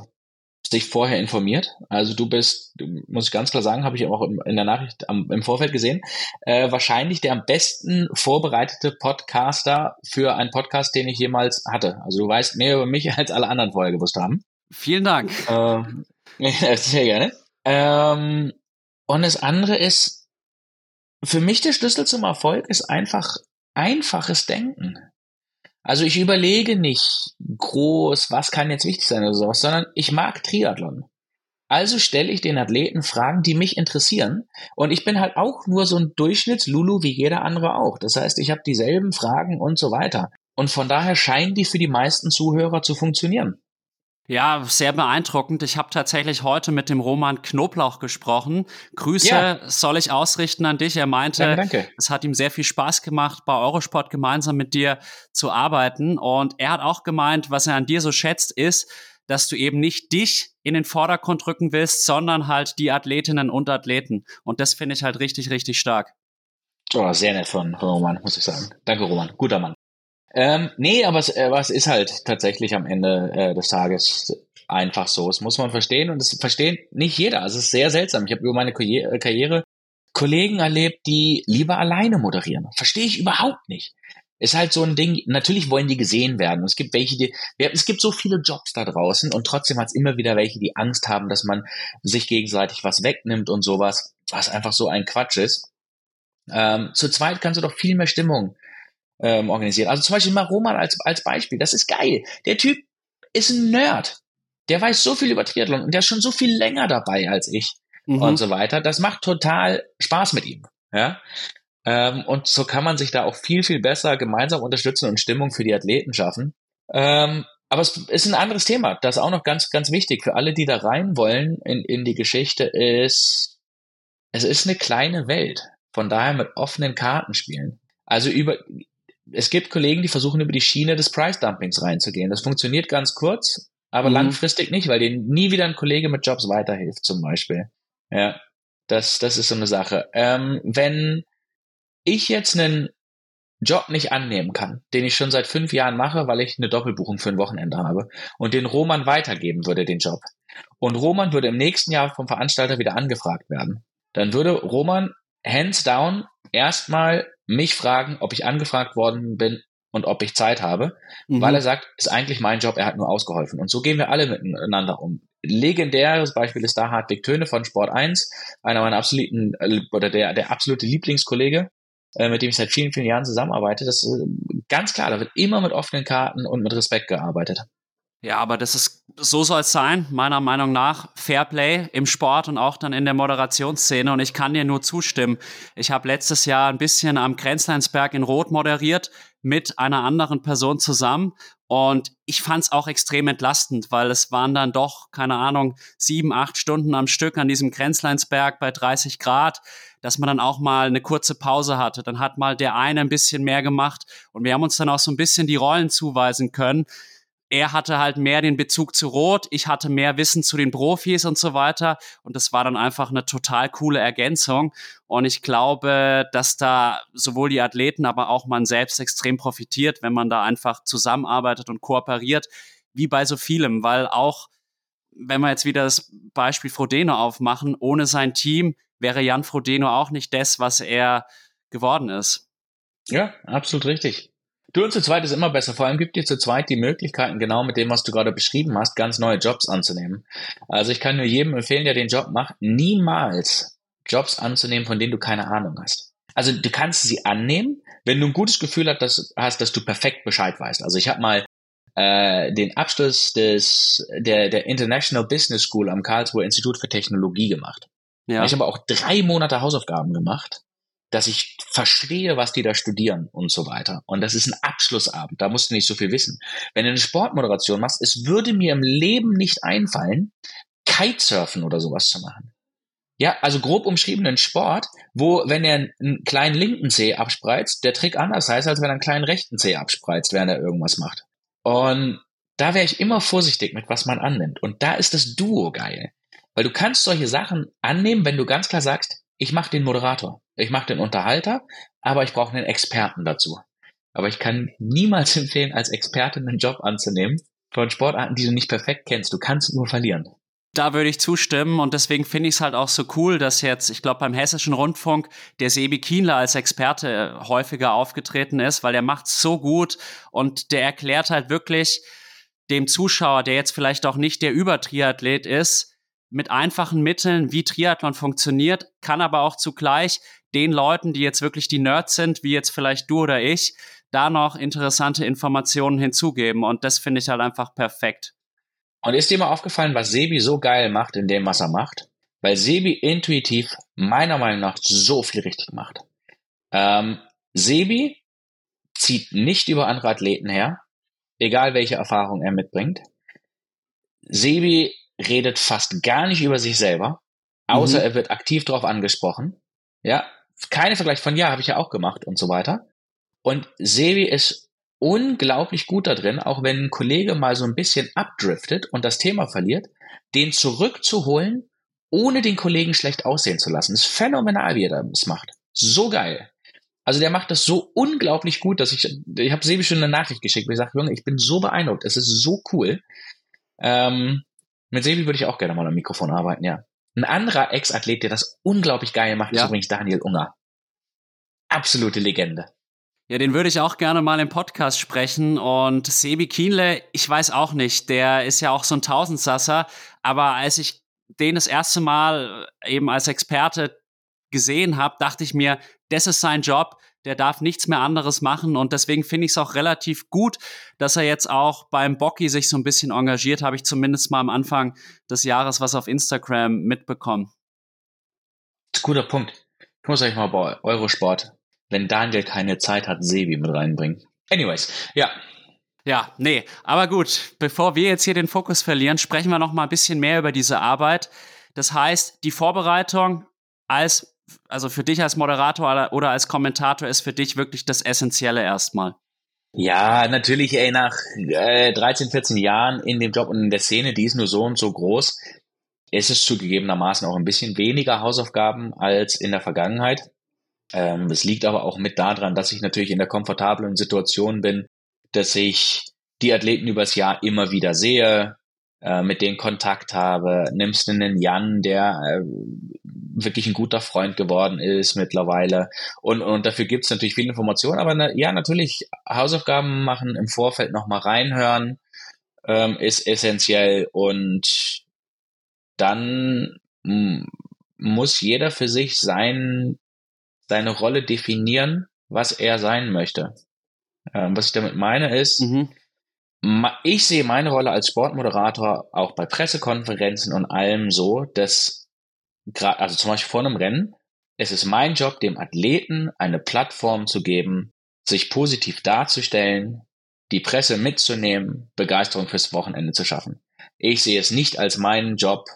sich vorher informiert. Also du bist, muss ich ganz klar sagen, habe ich auch in der Nachricht am, im Vorfeld gesehen, äh, wahrscheinlich der am besten vorbereitete Podcaster für einen Podcast, den ich jemals hatte. Also du weißt mehr über mich, als alle anderen vorher gewusst haben. Vielen Dank. Ähm, sehr gerne. Ähm, und das andere ist, für mich der Schlüssel zum Erfolg ist einfach einfaches Denken. Also ich überlege nicht groß, was kann jetzt wichtig sein oder sowas, sondern ich mag Triathlon. Also stelle ich den Athleten Fragen, die mich interessieren. Und ich bin halt auch nur so ein Durchschnitts-Lulu wie jeder andere auch. Das heißt, ich habe dieselben Fragen und so weiter. Und von daher scheinen die für die meisten Zuhörer zu funktionieren. Ja, sehr beeindruckend. Ich habe tatsächlich heute mit dem Roman Knoblauch gesprochen. Grüße ja. soll ich ausrichten an dich. Er meinte, danke, danke. es hat ihm sehr viel Spaß gemacht, bei Eurosport gemeinsam mit dir zu arbeiten. Und er hat auch gemeint, was er an dir so schätzt, ist, dass du eben nicht dich in den Vordergrund rücken willst, sondern halt die Athletinnen und Athleten. Und das finde ich halt richtig, richtig stark. Oh, sehr nett von Roman, muss ich sagen. Danke, Roman. Guter Mann. Ähm, nee, aber es, äh, was ist halt tatsächlich am Ende äh, des Tages einfach so. Das muss man verstehen und das versteht nicht jeder. Also es ist sehr seltsam. Ich habe über meine äh, Karriere Kollegen erlebt, die lieber alleine moderieren. Verstehe ich überhaupt nicht. Ist halt so ein Ding, natürlich wollen die gesehen werden. Es gibt welche, die, es gibt so viele Jobs da draußen und trotzdem hat es immer wieder welche, die Angst haben, dass man sich gegenseitig was wegnimmt und sowas, was einfach so ein Quatsch ist. Ähm, zu zweit kannst du doch viel mehr Stimmung ähm, organisieren. Also zum Beispiel mal Roman als, als Beispiel. Das ist geil. Der Typ ist ein Nerd. Der weiß so viel über Triathlon und der ist schon so viel länger dabei als ich mhm. und so weiter. Das macht total Spaß mit ihm. Ja. Ähm, und so kann man sich da auch viel, viel besser gemeinsam unterstützen und Stimmung für die Athleten schaffen. Ähm, aber es ist ein anderes Thema. Das ist auch noch ganz, ganz wichtig für alle, die da rein wollen in, in die Geschichte ist, es ist eine kleine Welt. Von daher mit offenen Karten spielen. Also über, es gibt Kollegen, die versuchen über die Schiene des Price Dumpings reinzugehen. Das funktioniert ganz kurz, aber mhm. langfristig nicht, weil denen nie wieder ein Kollege mit Jobs weiterhilft, zum Beispiel. Ja, das, das ist so eine Sache. Ähm, wenn ich jetzt einen Job nicht annehmen kann, den ich schon seit fünf Jahren mache, weil ich eine Doppelbuchung für ein Wochenende habe und den Roman weitergeben würde, den Job. Und Roman würde im nächsten Jahr vom Veranstalter wieder angefragt werden. Dann würde Roman hands down erstmal mich fragen, ob ich angefragt worden bin und ob ich Zeit habe, mhm. weil er sagt, ist eigentlich mein Job, er hat nur ausgeholfen. Und so gehen wir alle miteinander um. Legendäres Beispiel ist da Hartwig Töne von Sport 1, einer meiner absoluten, äh, oder der, der absolute Lieblingskollege, äh, mit dem ich seit vielen, vielen Jahren zusammenarbeite. Das ist ganz klar, da wird immer mit offenen Karten und mit Respekt gearbeitet. Ja, aber das ist, so soll es sein, meiner Meinung nach. Fairplay im Sport und auch dann in der Moderationsszene. Und ich kann dir nur zustimmen. Ich habe letztes Jahr ein bisschen am Grenzleinsberg in Rot moderiert mit einer anderen Person zusammen. Und ich fand es auch extrem entlastend, weil es waren dann doch, keine Ahnung, sieben, acht Stunden am Stück an diesem Grenzleinsberg bei 30 Grad, dass man dann auch mal eine kurze Pause hatte. Dann hat mal der eine ein bisschen mehr gemacht und wir haben uns dann auch so ein bisschen die Rollen zuweisen können er hatte halt mehr den Bezug zu Rot, ich hatte mehr Wissen zu den Profis und so weiter. Und das war dann einfach eine total coole Ergänzung. Und ich glaube, dass da sowohl die Athleten, aber auch man selbst extrem profitiert, wenn man da einfach zusammenarbeitet und kooperiert, wie bei so vielem, weil auch, wenn wir jetzt wieder das Beispiel Frodeno aufmachen, ohne sein Team wäre Jan Frodeno auch nicht das, was er geworden ist. Ja, absolut richtig. Du und zu zweit ist immer besser. Vor allem gibt dir zu zweit die Möglichkeiten, genau mit dem, was du gerade beschrieben hast, ganz neue Jobs anzunehmen. Also ich kann nur jedem empfehlen, der den Job macht, niemals Jobs anzunehmen, von denen du keine Ahnung hast. Also du kannst sie annehmen, wenn du ein gutes Gefühl hast, dass, hast, dass du perfekt Bescheid weißt. Also ich habe mal äh, den Abschluss des der der International Business School am Karlsruher Institut für Technologie gemacht. Ja. Ich habe auch drei Monate Hausaufgaben gemacht dass ich verstehe, was die da studieren und so weiter. Und das ist ein Abschlussabend, da musst du nicht so viel wissen. Wenn du eine Sportmoderation machst, es würde mir im Leben nicht einfallen, Kitesurfen oder sowas zu machen. Ja, also grob umschriebenen Sport, wo, wenn er einen kleinen linken Zeh abspreizt, der Trick anders heißt, als wenn er einen kleinen rechten Zeh abspreizt, während er irgendwas macht. Und da wäre ich immer vorsichtig mit, was man annimmt. Und da ist das Duo geil. Weil du kannst solche Sachen annehmen, wenn du ganz klar sagst, ich mache den Moderator, ich mache den Unterhalter, aber ich brauche einen Experten dazu. Aber ich kann niemals empfehlen, als Experte einen Job anzunehmen von Sportarten, die du nicht perfekt kennst. Du kannst nur verlieren. Da würde ich zustimmen und deswegen finde ich es halt auch so cool, dass jetzt, ich glaube, beim Hessischen Rundfunk der Sebi Kienler als Experte häufiger aufgetreten ist, weil er macht so gut und der erklärt halt wirklich dem Zuschauer, der jetzt vielleicht auch nicht der Übertriathlet ist, mit einfachen Mitteln, wie Triathlon funktioniert, kann aber auch zugleich den Leuten, die jetzt wirklich die Nerds sind, wie jetzt vielleicht du oder ich, da noch interessante Informationen hinzugeben. Und das finde ich halt einfach perfekt. Und ist dir mal aufgefallen, was Sebi so geil macht in dem, was er macht? Weil Sebi intuitiv meiner Meinung nach so viel richtig macht. Ähm, Sebi zieht nicht über andere Athleten her, egal welche Erfahrung er mitbringt. Sebi redet fast gar nicht über sich selber, außer mhm. er wird aktiv darauf angesprochen. Ja, keine Vergleich von ja, habe ich ja auch gemacht und so weiter. Und Sebi ist unglaublich gut da drin, auch wenn ein Kollege mal so ein bisschen abdriftet und das Thema verliert, den zurückzuholen, ohne den Kollegen schlecht aussehen zu lassen. Das ist phänomenal, wie er das macht. So geil. Also der macht das so unglaublich gut, dass ich, ich habe Sebi schon eine Nachricht geschickt, wo ich sage, Junge, ich bin so beeindruckt, es ist so cool. Ähm, mit Sebi würde ich auch gerne mal am Mikrofon arbeiten, ja. Ein anderer Ex-Athlet, der das unglaublich geil macht, ja. ist übrigens Daniel Unger. Absolute Legende. Ja, den würde ich auch gerne mal im Podcast sprechen. Und Sebi Kienle, ich weiß auch nicht, der ist ja auch so ein Tausendsasser. Aber als ich den das erste Mal eben als Experte gesehen habe, dachte ich mir, das ist sein Job der darf nichts mehr anderes machen und deswegen finde ich es auch relativ gut, dass er jetzt auch beim Bocky sich so ein bisschen engagiert, habe ich zumindest mal am Anfang des Jahres was auf Instagram mitbekommen. Guter Punkt. Ich muss euch mal bei Eurosport, wenn Daniel keine Zeit hat, Sebi mit reinbringen. Anyways, ja. Ja, nee, aber gut, bevor wir jetzt hier den Fokus verlieren, sprechen wir noch mal ein bisschen mehr über diese Arbeit. Das heißt, die Vorbereitung als also für dich als Moderator oder als Kommentator ist für dich wirklich das Essentielle erstmal? Ja, natürlich, ey, nach äh, 13, 14 Jahren in dem Job und in der Szene, die ist nur so und so groß, ist es zugegebenermaßen auch ein bisschen weniger Hausaufgaben als in der Vergangenheit. Ähm, das liegt aber auch mit daran, dass ich natürlich in der komfortablen Situation bin, dass ich die Athleten übers Jahr immer wieder sehe, äh, mit denen Kontakt habe, nimmst du einen Jan, der äh, wirklich ein guter Freund geworden ist mittlerweile. Und, und dafür gibt es natürlich viele Informationen, aber na, ja, natürlich Hausaufgaben machen, im Vorfeld nochmal reinhören, ähm, ist essentiell. Und dann muss jeder für sich sein, seine Rolle definieren, was er sein möchte. Ähm, was ich damit meine ist, mhm. Ich sehe meine Rolle als Sportmoderator auch bei Pressekonferenzen und allem so, dass also zum Beispiel vor einem Rennen, es ist mein Job, dem Athleten eine Plattform zu geben, sich positiv darzustellen, die Presse mitzunehmen, Begeisterung fürs Wochenende zu schaffen. Ich sehe es nicht als meinen Job,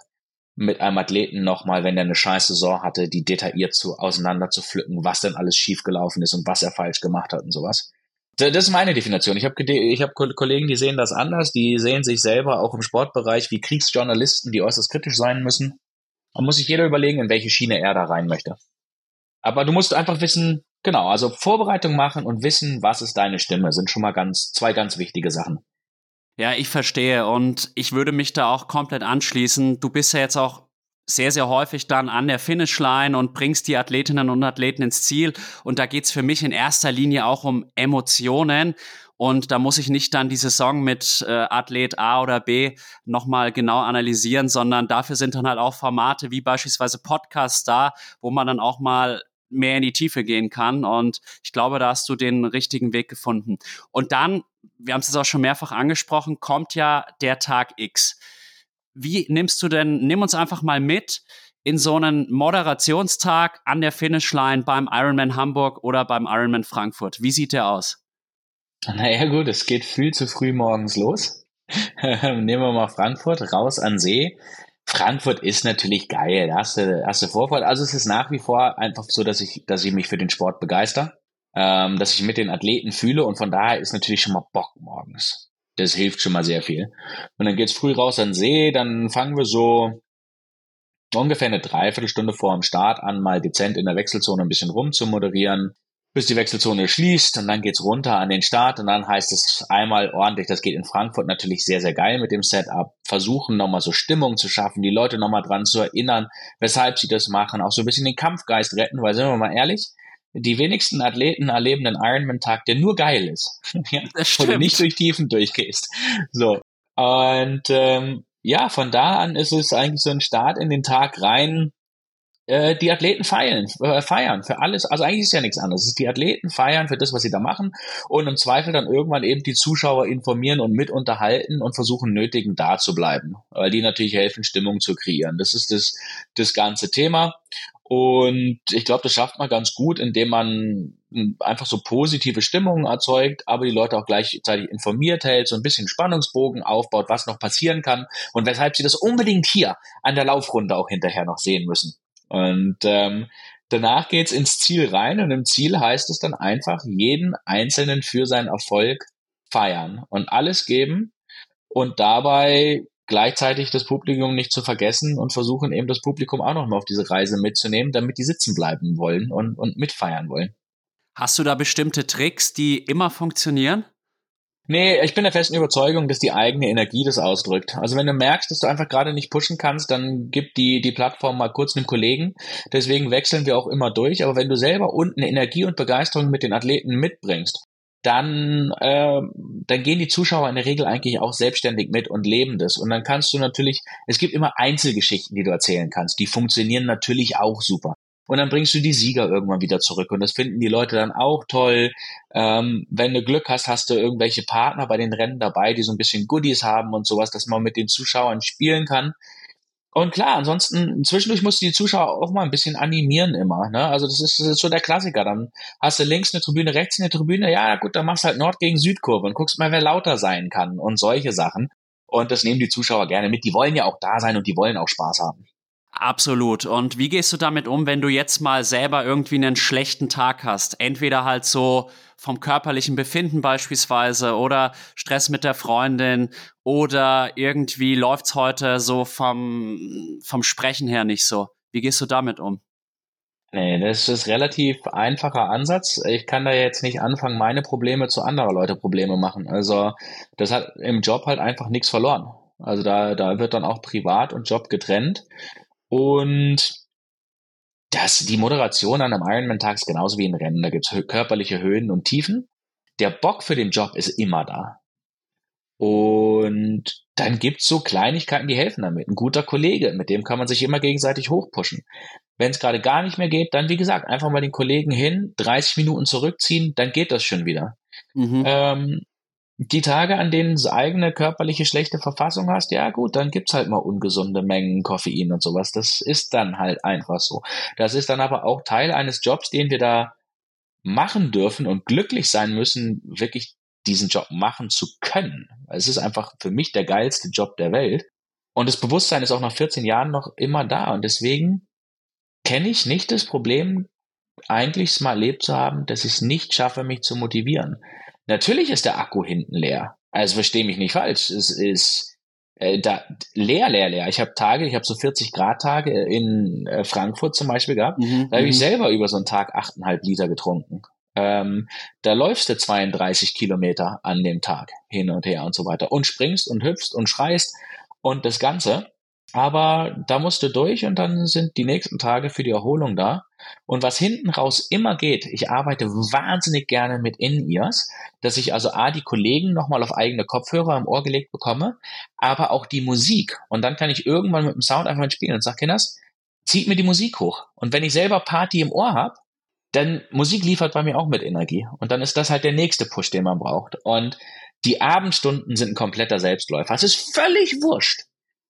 mit einem Athleten nochmal, wenn er eine scheiß Saison hatte, die detailliert zu auseinander zu pflücken, was denn alles schiefgelaufen ist und was er falsch gemacht hat und sowas. Das ist meine Definition. Ich habe ich hab Kollegen, die sehen das anders, die sehen sich selber auch im Sportbereich wie Kriegsjournalisten, die äußerst kritisch sein müssen. Man muss sich jeder überlegen, in welche Schiene er da rein möchte. Aber du musst einfach wissen, genau, also Vorbereitung machen und wissen, was ist deine Stimme, sind schon mal ganz, zwei ganz wichtige Sachen. Ja, ich verstehe und ich würde mich da auch komplett anschließen. Du bist ja jetzt auch sehr, sehr häufig dann an der Finishline und bringst die Athletinnen und Athleten ins Ziel. Und da geht's für mich in erster Linie auch um Emotionen. Und da muss ich nicht dann die Saison mit äh, Athlet A oder B nochmal genau analysieren, sondern dafür sind dann halt auch Formate wie beispielsweise Podcasts da, wo man dann auch mal mehr in die Tiefe gehen kann. Und ich glaube, da hast du den richtigen Weg gefunden. Und dann, wir haben es jetzt auch schon mehrfach angesprochen, kommt ja der Tag X. Wie nimmst du denn, nimm uns einfach mal mit in so einen Moderationstag an der Finishline beim Ironman Hamburg oder beim Ironman Frankfurt. Wie sieht der aus? Naja gut, es geht viel zu früh morgens los. Nehmen wir mal Frankfurt, raus an See. Frankfurt ist natürlich geil, da hast du, hast du Vorfall. Also es ist nach wie vor einfach so, dass ich, dass ich mich für den Sport begeister, ähm, dass ich mit den Athleten fühle und von daher ist natürlich schon mal Bock morgens. Das hilft schon mal sehr viel. Und dann geht's früh raus an den See, dann fangen wir so ungefähr eine Dreiviertelstunde vor dem Start an, mal dezent in der Wechselzone ein bisschen rum zu moderieren bis die Wechselzone schließt und dann geht's runter an den Start und dann heißt es einmal ordentlich, das geht in Frankfurt natürlich sehr, sehr geil mit dem Setup, versuchen nochmal so Stimmung zu schaffen, die Leute nochmal dran zu erinnern, weshalb sie das machen, auch so ein bisschen den Kampfgeist retten, weil sind wir mal ehrlich, die wenigsten Athleten erleben einen Ironman-Tag, der nur geil ist. ja, wo du nicht durch Tiefen durchgehst. So. Und ähm, ja, von da an ist es eigentlich so ein Start in den Tag rein, äh, die Athleten feiern, äh, feiern für alles. Also eigentlich ist ja nichts anderes. Die Athleten feiern für das, was sie da machen und im Zweifel dann irgendwann eben die Zuschauer informieren und mit unterhalten und versuchen nötigen da zu bleiben, weil die natürlich helfen, Stimmung zu kreieren. Das ist das, das ganze Thema. Und ich glaube, das schafft man ganz gut, indem man einfach so positive Stimmungen erzeugt, aber die Leute auch gleichzeitig informiert hält, so ein bisschen Spannungsbogen aufbaut, was noch passieren kann und weshalb sie das unbedingt hier an der Laufrunde auch hinterher noch sehen müssen. Und ähm, danach geht's ins Ziel rein und im Ziel heißt es dann einfach, jeden Einzelnen für seinen Erfolg feiern und alles geben und dabei gleichzeitig das Publikum nicht zu vergessen und versuchen eben das Publikum auch noch mal auf diese Reise mitzunehmen, damit die sitzen bleiben wollen und, und mitfeiern wollen. Hast du da bestimmte Tricks, die immer funktionieren? Nee, ich bin der festen Überzeugung, dass die eigene Energie das ausdrückt. Also wenn du merkst, dass du einfach gerade nicht pushen kannst, dann gib die, die Plattform mal kurz einem Kollegen. Deswegen wechseln wir auch immer durch. Aber wenn du selber unten Energie und Begeisterung mit den Athleten mitbringst, dann, äh, dann gehen die Zuschauer in der Regel eigentlich auch selbstständig mit und leben das. Und dann kannst du natürlich, es gibt immer Einzelgeschichten, die du erzählen kannst. Die funktionieren natürlich auch super und dann bringst du die Sieger irgendwann wieder zurück. Und das finden die Leute dann auch toll. Ähm, wenn du Glück hast, hast du irgendwelche Partner bei den Rennen dabei, die so ein bisschen Goodies haben und sowas, dass man mit den Zuschauern spielen kann. Und klar, ansonsten, zwischendurch musst du die Zuschauer auch mal ein bisschen animieren immer. Ne? Also das ist, das ist so der Klassiker. Dann hast du links eine Tribüne, rechts eine Tribüne. Ja, gut, dann machst du halt Nord gegen Südkurve und guckst mal, wer lauter sein kann und solche Sachen. Und das nehmen die Zuschauer gerne mit. Die wollen ja auch da sein und die wollen auch Spaß haben. Absolut. Und wie gehst du damit um, wenn du jetzt mal selber irgendwie einen schlechten Tag hast? Entweder halt so vom körperlichen Befinden beispielsweise oder Stress mit der Freundin oder irgendwie läuft's heute so vom, vom Sprechen her nicht so. Wie gehst du damit um? Nee, das ist relativ einfacher Ansatz. Ich kann da jetzt nicht anfangen, meine Probleme zu anderer Leute Probleme machen. Also das hat im Job halt einfach nichts verloren. Also da, da wird dann auch Privat und Job getrennt. Und das, die Moderation an einem Ironman-Tag ist genauso wie ein Rennen. Da gibt es körperliche Höhen und Tiefen. Der Bock für den Job ist immer da. Und dann gibt's so Kleinigkeiten, die helfen damit. Ein guter Kollege, mit dem kann man sich immer gegenseitig hochpushen. Wenn es gerade gar nicht mehr geht, dann wie gesagt, einfach mal den Kollegen hin, 30 Minuten zurückziehen, dann geht das schon wieder. Mhm. Ähm, die Tage, an denen du eigene körperliche schlechte Verfassung hast, ja gut, dann gibt's halt mal ungesunde Mengen Koffein und sowas. Das ist dann halt einfach so. Das ist dann aber auch Teil eines Jobs, den wir da machen dürfen und glücklich sein müssen, wirklich diesen Job machen zu können. Es ist einfach für mich der geilste Job der Welt. Und das Bewusstsein ist auch nach 14 Jahren noch immer da. Und deswegen kenne ich nicht das Problem, eigentlich mal erlebt zu haben, dass ich es nicht schaffe, mich zu motivieren. Natürlich ist der Akku hinten leer. Also verstehe mich nicht falsch. Es ist äh, da leer, leer, leer. Ich habe Tage, ich habe so 40 Grad Tage in äh, Frankfurt zum Beispiel gehabt. Mhm, da habe ich mhm. selber über so einen Tag 8,5 Liter getrunken. Ähm, da läufst du 32 Kilometer an dem Tag hin und her und so weiter und springst und hüpfst und schreist und das Ganze. Aber da musst du durch und dann sind die nächsten Tage für die Erholung da. Und was hinten raus immer geht, ich arbeite wahnsinnig gerne mit In-Ears, dass ich also A, die Kollegen nochmal auf eigene Kopfhörer im Ohr gelegt bekomme, aber auch die Musik. Und dann kann ich irgendwann mit dem Sound einfach spielen und sag, Kinders, zieht mir die Musik hoch. Und wenn ich selber Party im Ohr habe, dann Musik liefert bei mir auch mit Energie. Und dann ist das halt der nächste Push, den man braucht. Und die Abendstunden sind ein kompletter Selbstläufer. Es ist völlig wurscht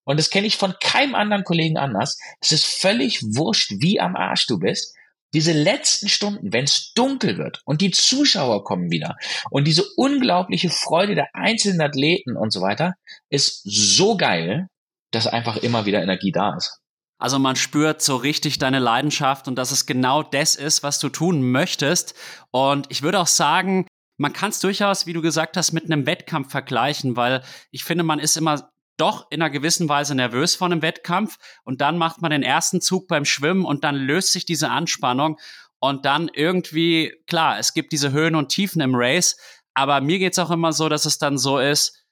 und das kenne ich von keinem anderen Kollegen anders, es ist völlig wurscht, wie am Arsch du bist. Diese letzten Stunden, wenn es dunkel wird und die Zuschauer kommen wieder und diese unglaubliche Freude der einzelnen Athleten und so weiter, ist so geil, dass einfach immer wieder Energie da ist. Also man spürt so richtig deine Leidenschaft und dass es genau das ist, was du tun möchtest. Und ich würde auch sagen, man kann es durchaus, wie du gesagt hast, mit einem Wettkampf vergleichen, weil ich finde, man ist immer doch in einer gewissen Weise nervös vor einem Wettkampf und dann macht man den ersten Zug beim Schwimmen und dann löst sich diese Anspannung und dann irgendwie, klar, es gibt diese Höhen und Tiefen im Race, aber mir geht's auch immer so, dass es dann so ist,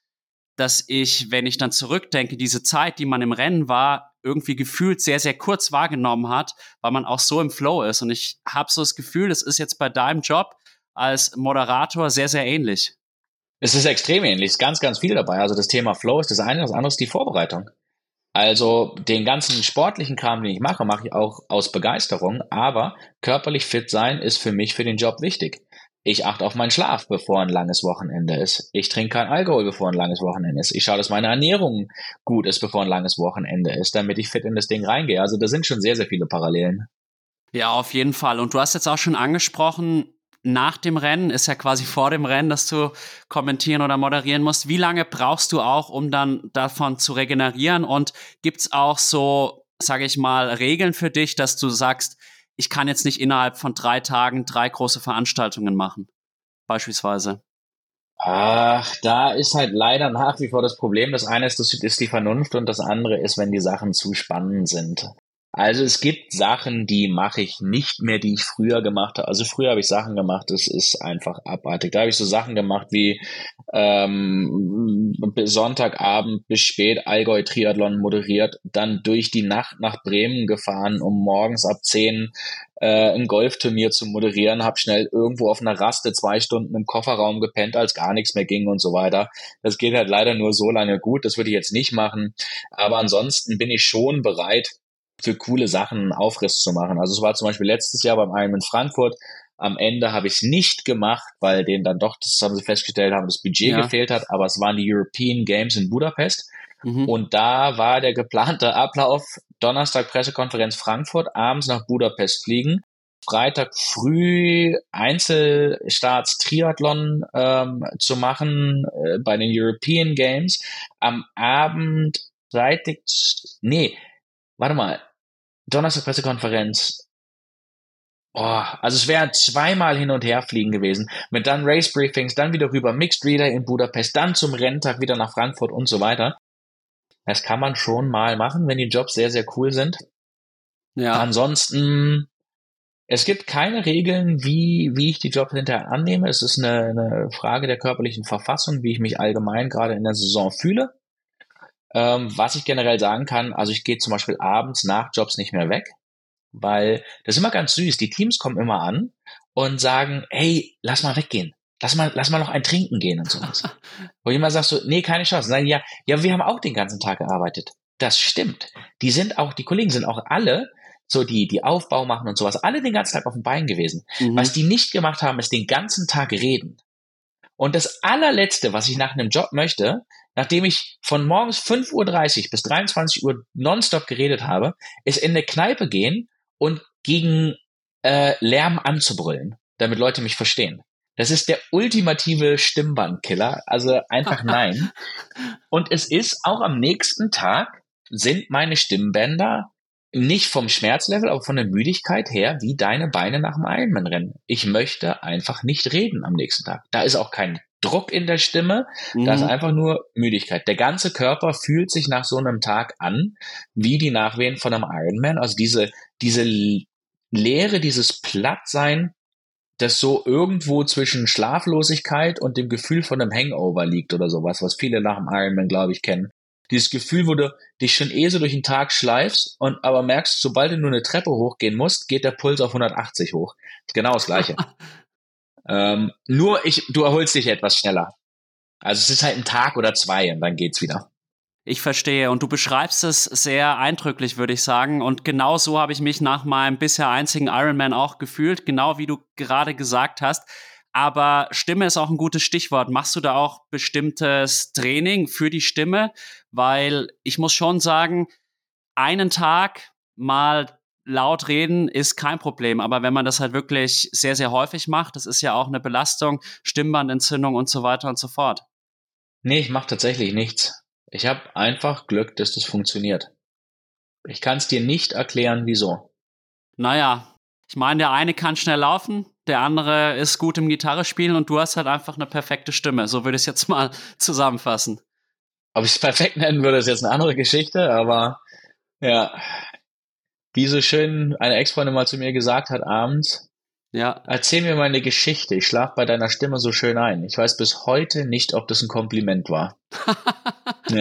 dass ich, wenn ich dann zurückdenke, diese Zeit, die man im Rennen war, irgendwie gefühlt sehr, sehr kurz wahrgenommen hat, weil man auch so im Flow ist. Und ich habe so das Gefühl, es ist jetzt bei deinem Job als Moderator sehr, sehr ähnlich. Es ist extrem ähnlich, ist ganz, ganz viel dabei. Also das Thema Flow ist das eine, das andere ist die Vorbereitung. Also den ganzen sportlichen Kram, den ich mache, mache ich auch aus Begeisterung, aber körperlich fit sein ist für mich für den Job wichtig. Ich achte auf meinen Schlaf, bevor ein langes Wochenende ist. Ich trinke kein Alkohol, bevor ein langes Wochenende ist. Ich schaue, dass meine Ernährung gut ist, bevor ein langes Wochenende ist, damit ich fit in das Ding reingehe. Also da sind schon sehr, sehr viele Parallelen. Ja, auf jeden Fall. Und du hast jetzt auch schon angesprochen, nach dem Rennen, ist ja quasi vor dem Rennen, dass du kommentieren oder moderieren musst. Wie lange brauchst du auch, um dann davon zu regenerieren? Und gibt's auch so, sage ich mal, Regeln für dich, dass du sagst, ich kann jetzt nicht innerhalb von drei Tagen drei große Veranstaltungen machen, beispielsweise? Ach, da ist halt leider nach wie vor das Problem. Das eine ist, das ist die Vernunft und das andere ist, wenn die Sachen zu spannend sind. Also es gibt Sachen, die mache ich nicht mehr, die ich früher gemacht habe. Also früher habe ich Sachen gemacht, das ist einfach abartig. Da habe ich so Sachen gemacht wie ähm, Sonntagabend bis spät Allgäu Triathlon moderiert, dann durch die Nacht nach Bremen gefahren, um morgens ab 10 äh, ein Golfturnier zu moderieren, habe schnell irgendwo auf einer Raste zwei Stunden im Kofferraum gepennt, als gar nichts mehr ging und so weiter. Das geht halt leider nur so lange gut, das würde ich jetzt nicht machen. Aber ansonsten bin ich schon bereit, für coole Sachen einen Aufriss zu machen. Also es war zum Beispiel letztes Jahr beim Ironman Frankfurt. Am Ende habe ich es nicht gemacht, weil denen dann doch, das haben sie festgestellt, haben das Budget ja. gefehlt hat. Aber es waren die European Games in Budapest. Mhm. Und da war der geplante Ablauf Donnerstag Pressekonferenz Frankfurt, abends nach Budapest fliegen, Freitag früh Einzelstarts Triathlon ähm, zu machen äh, bei den European Games. Am Abend Freitag, nee, warte mal, Donnerstag Pressekonferenz. Boah, also es wäre zweimal hin und her fliegen gewesen. Mit dann Race Briefings, dann wieder rüber Mixed Reader in Budapest, dann zum Renntag wieder nach Frankfurt und so weiter. Das kann man schon mal machen, wenn die Jobs sehr, sehr cool sind. Ja. Ansonsten, es gibt keine Regeln, wie, wie ich die Jobs hinterher annehme. Es ist eine, eine Frage der körperlichen Verfassung, wie ich mich allgemein gerade in der Saison fühle. Ähm, was ich generell sagen kann, also ich gehe zum Beispiel abends nach Jobs nicht mehr weg, weil das ist immer ganz süß. Die Teams kommen immer an und sagen, hey, lass mal weggehen. Lass mal, lass mal noch ein Trinken gehen und sowas. Wo jemand sagt so, nee, keine Chance. Sagen, ja, ja, wir haben auch den ganzen Tag gearbeitet. Das stimmt. Die sind auch, die Kollegen sind auch alle so die, die Aufbau machen und sowas, alle den ganzen Tag auf dem Bein gewesen. Mhm. Was die nicht gemacht haben, ist den ganzen Tag reden. Und das allerletzte, was ich nach einem Job möchte, nachdem ich von morgens 5.30 Uhr bis 23 Uhr nonstop geredet habe, ist in eine Kneipe gehen und gegen äh, Lärm anzubrüllen, damit Leute mich verstehen. Das ist der ultimative Stimmbandkiller. Also einfach nein. Und es ist auch am nächsten Tag sind meine Stimmbänder nicht vom Schmerzlevel, aber von der Müdigkeit her, wie deine Beine nach dem Ironman-Rennen. Ich möchte einfach nicht reden am nächsten Tag. Da ist auch kein Druck in der Stimme, mhm. da ist einfach nur Müdigkeit. Der ganze Körper fühlt sich nach so einem Tag an, wie die Nachwehen von einem Ironman. Also diese, diese Leere, dieses Plattsein, das so irgendwo zwischen Schlaflosigkeit und dem Gefühl von einem Hangover liegt oder sowas, was viele nach dem Ironman, glaube ich, kennen dieses Gefühl, wo du dich schon eh so durch den Tag schleifst und aber merkst, sobald du nur eine Treppe hochgehen musst, geht der Puls auf 180 hoch. Genau das Gleiche. ähm, nur ich, du erholst dich etwas schneller. Also es ist halt ein Tag oder zwei und dann geht's wieder. Ich verstehe und du beschreibst es sehr eindrücklich, würde ich sagen. Und genau so habe ich mich nach meinem bisher einzigen Ironman auch gefühlt, genau wie du gerade gesagt hast. Aber Stimme ist auch ein gutes Stichwort. Machst du da auch bestimmtes Training für die Stimme? Weil ich muss schon sagen, einen Tag mal laut reden ist kein Problem. Aber wenn man das halt wirklich sehr, sehr häufig macht, das ist ja auch eine Belastung, Stimmbandentzündung und so weiter und so fort. Nee, ich mache tatsächlich nichts. Ich habe einfach Glück, dass das funktioniert. Ich kann es dir nicht erklären, wieso. Naja, ich meine, der eine kann schnell laufen, der andere ist gut im Gitarre spielen und du hast halt einfach eine perfekte Stimme. So würde ich es jetzt mal zusammenfassen. Ob ich es perfekt nennen würde, ist jetzt eine andere Geschichte, aber ja. Wie so schön eine Ex-Freundin mal zu mir gesagt hat abends, ja. Erzähl mir mal eine Geschichte. Ich schlaf bei deiner Stimme so schön ein. Ich weiß bis heute nicht, ob das ein Kompliment war.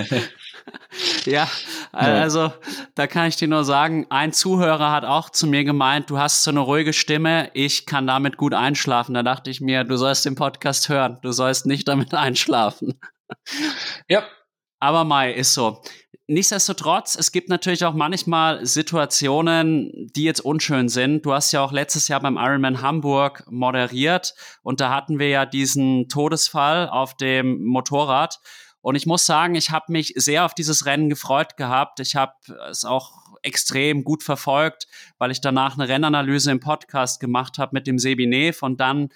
ja, also da kann ich dir nur sagen, ein Zuhörer hat auch zu mir gemeint, du hast so eine ruhige Stimme, ich kann damit gut einschlafen. Da dachte ich mir, du sollst den Podcast hören, du sollst nicht damit einschlafen. Ja. Aber Mai ist so. Nichtsdestotrotz, es gibt natürlich auch manchmal Situationen, die jetzt unschön sind. Du hast ja auch letztes Jahr beim Ironman Hamburg moderiert und da hatten wir ja diesen Todesfall auf dem Motorrad. Und ich muss sagen, ich habe mich sehr auf dieses Rennen gefreut gehabt. Ich habe es auch extrem gut verfolgt, weil ich danach eine Rennanalyse im Podcast gemacht habe mit dem Sebinev und dann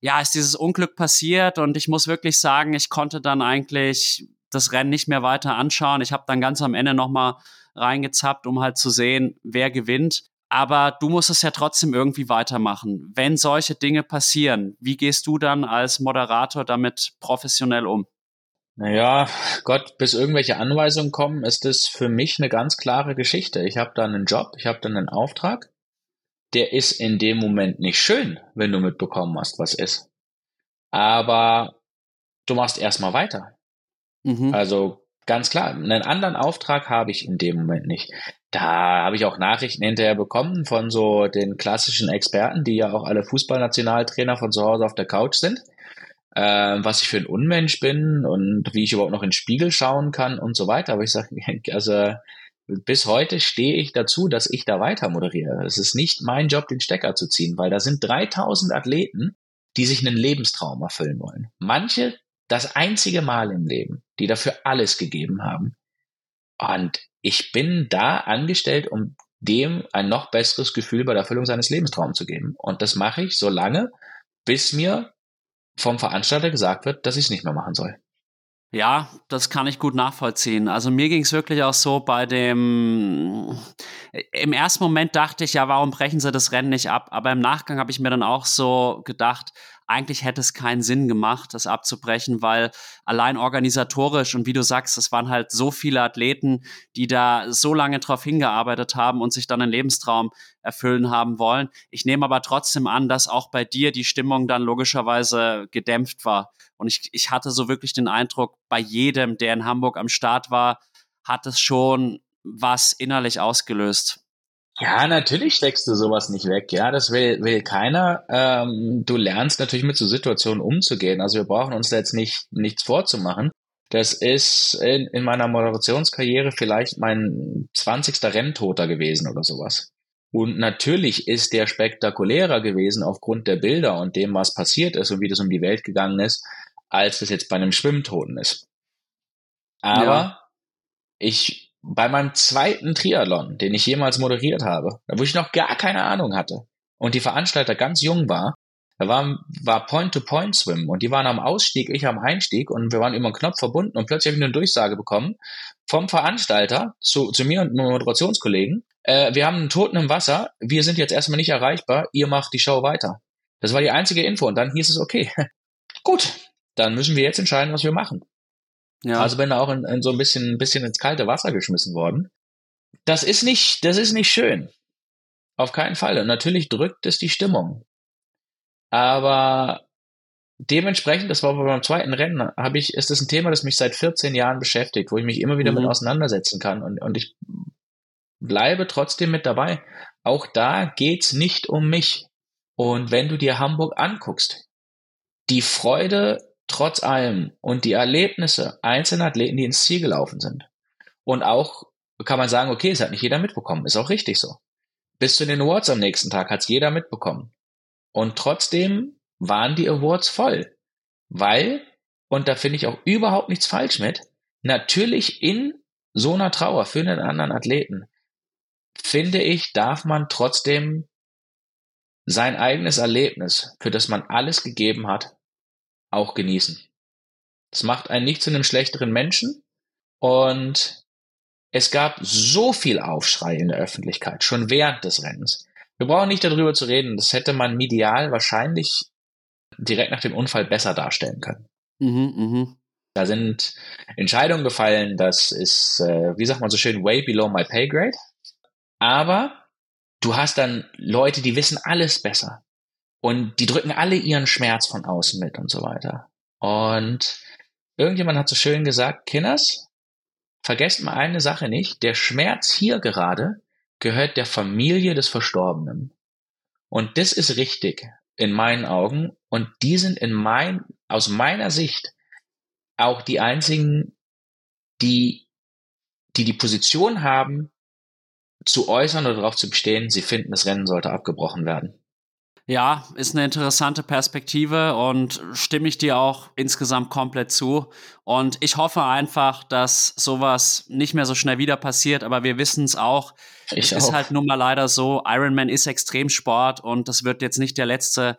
ja, ist dieses Unglück passiert und ich muss wirklich sagen, ich konnte dann eigentlich das Rennen nicht mehr weiter anschauen. Ich habe dann ganz am Ende nochmal reingezappt, um halt zu sehen, wer gewinnt. Aber du musst es ja trotzdem irgendwie weitermachen. Wenn solche Dinge passieren, wie gehst du dann als Moderator damit professionell um? Naja, Gott, bis irgendwelche Anweisungen kommen, ist das für mich eine ganz klare Geschichte. Ich habe dann einen Job, ich habe dann einen Auftrag. Der ist in dem Moment nicht schön, wenn du mitbekommen hast, was ist. Aber du machst erstmal weiter. Mhm. Also ganz klar, einen anderen Auftrag habe ich in dem Moment nicht. Da habe ich auch Nachrichten hinterher bekommen von so den klassischen Experten, die ja auch alle Fußballnationaltrainer von zu Hause auf der Couch sind äh, was ich für ein Unmensch bin und wie ich überhaupt noch in den Spiegel schauen kann und so weiter. Aber ich sage, also bis heute stehe ich dazu, dass ich da weiter moderiere. Es ist nicht mein Job, den Stecker zu ziehen, weil da sind 3000 Athleten, die sich einen Lebenstraum erfüllen wollen. Manche das einzige Mal im Leben, die dafür alles gegeben haben. Und ich bin da angestellt, um dem ein noch besseres Gefühl bei der Erfüllung seines Lebenstraums zu geben. Und das mache ich so lange, bis mir vom Veranstalter gesagt wird, dass ich es nicht mehr machen soll. Ja, das kann ich gut nachvollziehen. Also mir ging es wirklich auch so bei dem, im ersten Moment dachte ich, ja, warum brechen sie das Rennen nicht ab? Aber im Nachgang habe ich mir dann auch so gedacht, eigentlich hätte es keinen Sinn gemacht, das abzubrechen, weil allein organisatorisch und wie du sagst, es waren halt so viele Athleten, die da so lange drauf hingearbeitet haben und sich dann einen Lebenstraum erfüllen haben wollen. Ich nehme aber trotzdem an, dass auch bei dir die Stimmung dann logischerweise gedämpft war. Und ich, ich hatte so wirklich den Eindruck, bei jedem, der in Hamburg am Start war, hat es schon was innerlich ausgelöst? Ja, natürlich steckst du sowas nicht weg. Ja, das will, will keiner. Ähm, du lernst natürlich mit so Situationen umzugehen. Also wir brauchen uns da jetzt nicht, nichts vorzumachen. Das ist in, in meiner Moderationskarriere vielleicht mein 20. Renntoter gewesen oder sowas. Und natürlich ist der spektakulärer gewesen aufgrund der Bilder und dem, was passiert ist und wie das um die Welt gegangen ist, als es jetzt bei einem Schwimmtoten ist. Aber ja. ich bei meinem zweiten Triathlon, den ich jemals moderiert habe, wo ich noch gar keine Ahnung hatte und die Veranstalter ganz jung war, da war, war Point-to-Point-Swim und die waren am Ausstieg, ich am Einstieg und wir waren über einen Knopf verbunden und plötzlich habe ich eine Durchsage bekommen vom Veranstalter zu, zu mir und meinem Moderationskollegen. Äh, wir haben einen Toten im Wasser, wir sind jetzt erstmal nicht erreichbar, ihr macht die Show weiter. Das war die einzige Info und dann hieß es, okay, gut, dann müssen wir jetzt entscheiden, was wir machen. Ja. Also bin da auch in, in so ein bisschen, ein bisschen ins kalte Wasser geschmissen worden. Das ist nicht, das ist nicht schön. Auf keinen Fall. Und natürlich drückt es die Stimmung. Aber dementsprechend, das war beim zweiten Rennen, habe ich, ist das ein Thema, das mich seit 14 Jahren beschäftigt, wo ich mich immer wieder mhm. mit auseinandersetzen kann. Und, und ich bleibe trotzdem mit dabei. Auch da geht's nicht um mich. Und wenn du dir Hamburg anguckst, die Freude trotz allem und die Erlebnisse einzelner Athleten, die ins Ziel gelaufen sind. Und auch kann man sagen, okay, es hat nicht jeder mitbekommen. Ist auch richtig so. Bis zu den Awards am nächsten Tag hat es jeder mitbekommen. Und trotzdem waren die Awards voll. Weil, und da finde ich auch überhaupt nichts falsch mit, natürlich in so einer Trauer für einen anderen Athleten, finde ich, darf man trotzdem sein eigenes Erlebnis, für das man alles gegeben hat, auch genießen. Das macht einen nicht zu einem schlechteren Menschen und es gab so viel Aufschrei in der Öffentlichkeit, schon während des Rennens. Wir brauchen nicht darüber zu reden, das hätte man medial wahrscheinlich direkt nach dem Unfall besser darstellen können. Mhm, mh. Da sind Entscheidungen gefallen, das ist, äh, wie sagt man so schön, way below my pay grade. Aber du hast dann Leute, die wissen alles besser. Und die drücken alle ihren Schmerz von außen mit und so weiter. Und irgendjemand hat so schön gesagt, Kinders, vergesst mal eine Sache nicht, der Schmerz hier gerade gehört der Familie des Verstorbenen. Und das ist richtig in meinen Augen. Und die sind in mein, aus meiner Sicht auch die einzigen, die, die die Position haben, zu äußern oder darauf zu bestehen, sie finden, das Rennen sollte abgebrochen werden. Ja, ist eine interessante Perspektive und stimme ich dir auch insgesamt komplett zu. Und ich hoffe einfach, dass sowas nicht mehr so schnell wieder passiert, aber wir wissen es auch. Ich es auch. ist halt nun mal leider so, Ironman ist Extremsport und das wird jetzt nicht der letzte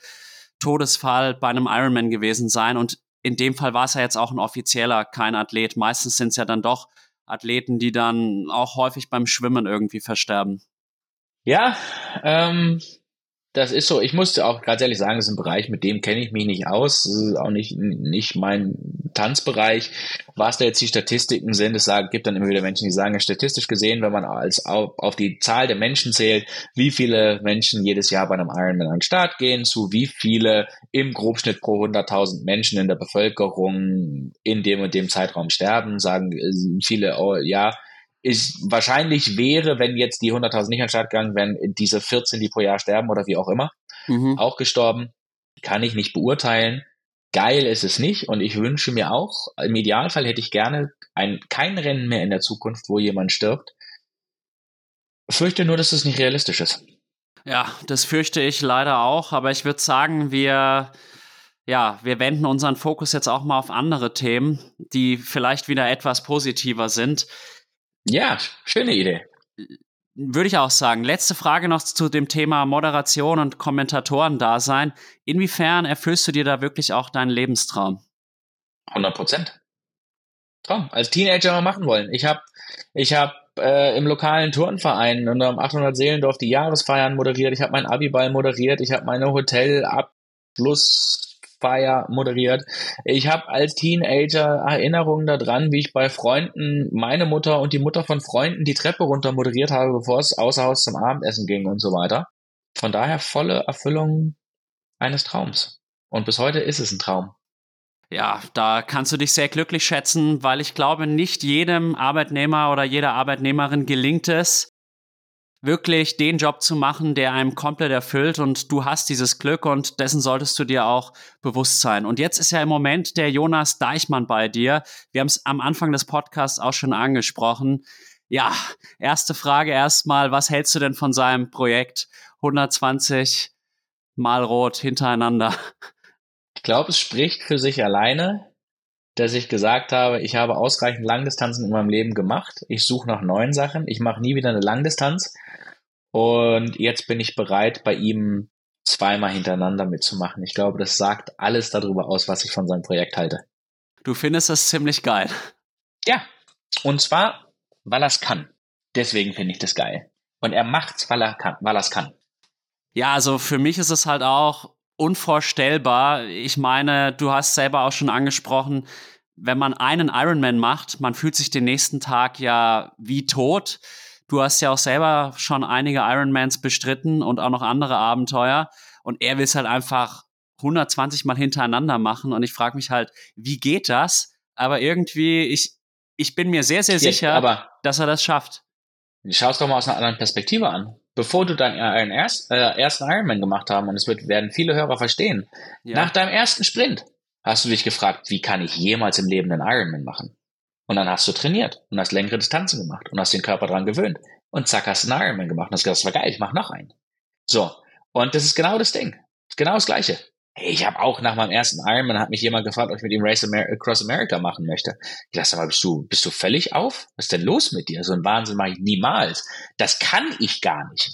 Todesfall bei einem Ironman gewesen sein. Und in dem Fall war es ja jetzt auch ein offizieller, kein Athlet. Meistens sind es ja dann doch Athleten, die dann auch häufig beim Schwimmen irgendwie versterben. Ja, ähm, das ist so. Ich musste auch ganz ehrlich sagen, das ist ein Bereich, mit dem kenne ich mich nicht aus. Das ist auch nicht, nicht mein Tanzbereich. Was da jetzt die Statistiken sind, es gibt dann immer wieder Menschen, die sagen, statistisch gesehen, wenn man als auf, auf die Zahl der Menschen zählt, wie viele Menschen jedes Jahr bei einem Ironman an den Start gehen, zu wie viele im Grobschnitt pro 100.000 Menschen in der Bevölkerung in dem und dem Zeitraum sterben, sagen äh, viele, oh, ja, ist wahrscheinlich wäre, wenn jetzt die 100.000 nicht an den Start gegangen wären, diese 14, die pro Jahr sterben oder wie auch immer, mhm. auch gestorben. Kann ich nicht beurteilen. Geil ist es nicht und ich wünsche mir auch, im Idealfall hätte ich gerne ein, kein Rennen mehr in der Zukunft, wo jemand stirbt. Fürchte nur, dass es nicht realistisch ist. Ja, das fürchte ich leider auch, aber ich würde sagen, wir ja, wir wenden unseren Fokus jetzt auch mal auf andere Themen, die vielleicht wieder etwas positiver sind. Ja, schöne Idee. Würde ich auch sagen. Letzte Frage noch zu dem Thema Moderation und Kommentatoren-Dasein. Inwiefern erfüllst du dir da wirklich auch deinen Lebenstraum? 100 Prozent. Traum. Als Teenager mal machen wollen. Ich habe ich hab, äh, im lokalen Turnverein und am 800 Seelendorf die Jahresfeiern moderiert. Ich habe meinen Abiball moderiert. Ich habe meine Hotelabschluss Feier moderiert. Ich habe als Teenager Erinnerungen daran, wie ich bei Freunden meine Mutter und die Mutter von Freunden die Treppe runter moderiert habe, bevor es außer Haus zum Abendessen ging und so weiter. Von daher volle Erfüllung eines Traums. Und bis heute ist es ein Traum. ja, da kannst du dich sehr glücklich schätzen, weil ich glaube, nicht jedem Arbeitnehmer oder jeder Arbeitnehmerin gelingt es, wirklich den Job zu machen, der einem komplett erfüllt und du hast dieses Glück und dessen solltest du dir auch bewusst sein. Und jetzt ist ja im Moment der Jonas Deichmann bei dir. Wir haben es am Anfang des Podcasts auch schon angesprochen. Ja, erste Frage erstmal, was hältst du denn von seinem Projekt 120 mal rot hintereinander? Ich glaube, es spricht für sich alleine, dass ich gesagt habe, ich habe ausreichend Langdistanzen in meinem Leben gemacht. Ich suche nach neuen Sachen. Ich mache nie wieder eine Langdistanz. Und jetzt bin ich bereit, bei ihm zweimal hintereinander mitzumachen. Ich glaube, das sagt alles darüber aus, was ich von seinem Projekt halte. Du findest das ziemlich geil. Ja. Und zwar, weil er es kann. Deswegen finde ich das geil. Und er macht's, weil er kann, weil er es kann. Ja, also für mich ist es halt auch unvorstellbar. Ich meine, du hast selber auch schon angesprochen, wenn man einen Ironman macht, man fühlt sich den nächsten Tag ja wie tot. Du hast ja auch selber schon einige Ironmans bestritten und auch noch andere Abenteuer. Und er will es halt einfach 120 Mal hintereinander machen. Und ich frage mich halt, wie geht das? Aber irgendwie, ich, ich bin mir sehr, sehr sicher, aber dass er das schafft. Schau es doch mal aus einer anderen Perspektive an. Bevor du deinen erst, äh, ersten Ironman gemacht haben, und es wird, werden viele Hörer verstehen, Ja. nach deinem ersten Sprint hast du dich gefragt, wie kann ich jemals im Leben einen Ironman machen? Und dann hast du trainiert und hast längere Distanzen gemacht und hast den Körper dran gewöhnt. Und zack, hast du einen Ironman gemacht und hast gesagt, das war geil, ich mach noch einen. So. Und das ist genau das Ding. Genau das Gleiche. Ich habe auch nach meinem ersten Ironman hat mich jemand gefragt, ob ich mit ihm Race Amer Across America machen möchte. Ich dachte mal, bist du, bist du völlig auf? Was ist denn los mit dir? So ein Wahnsinn mache ich niemals. Das kann ich gar nicht.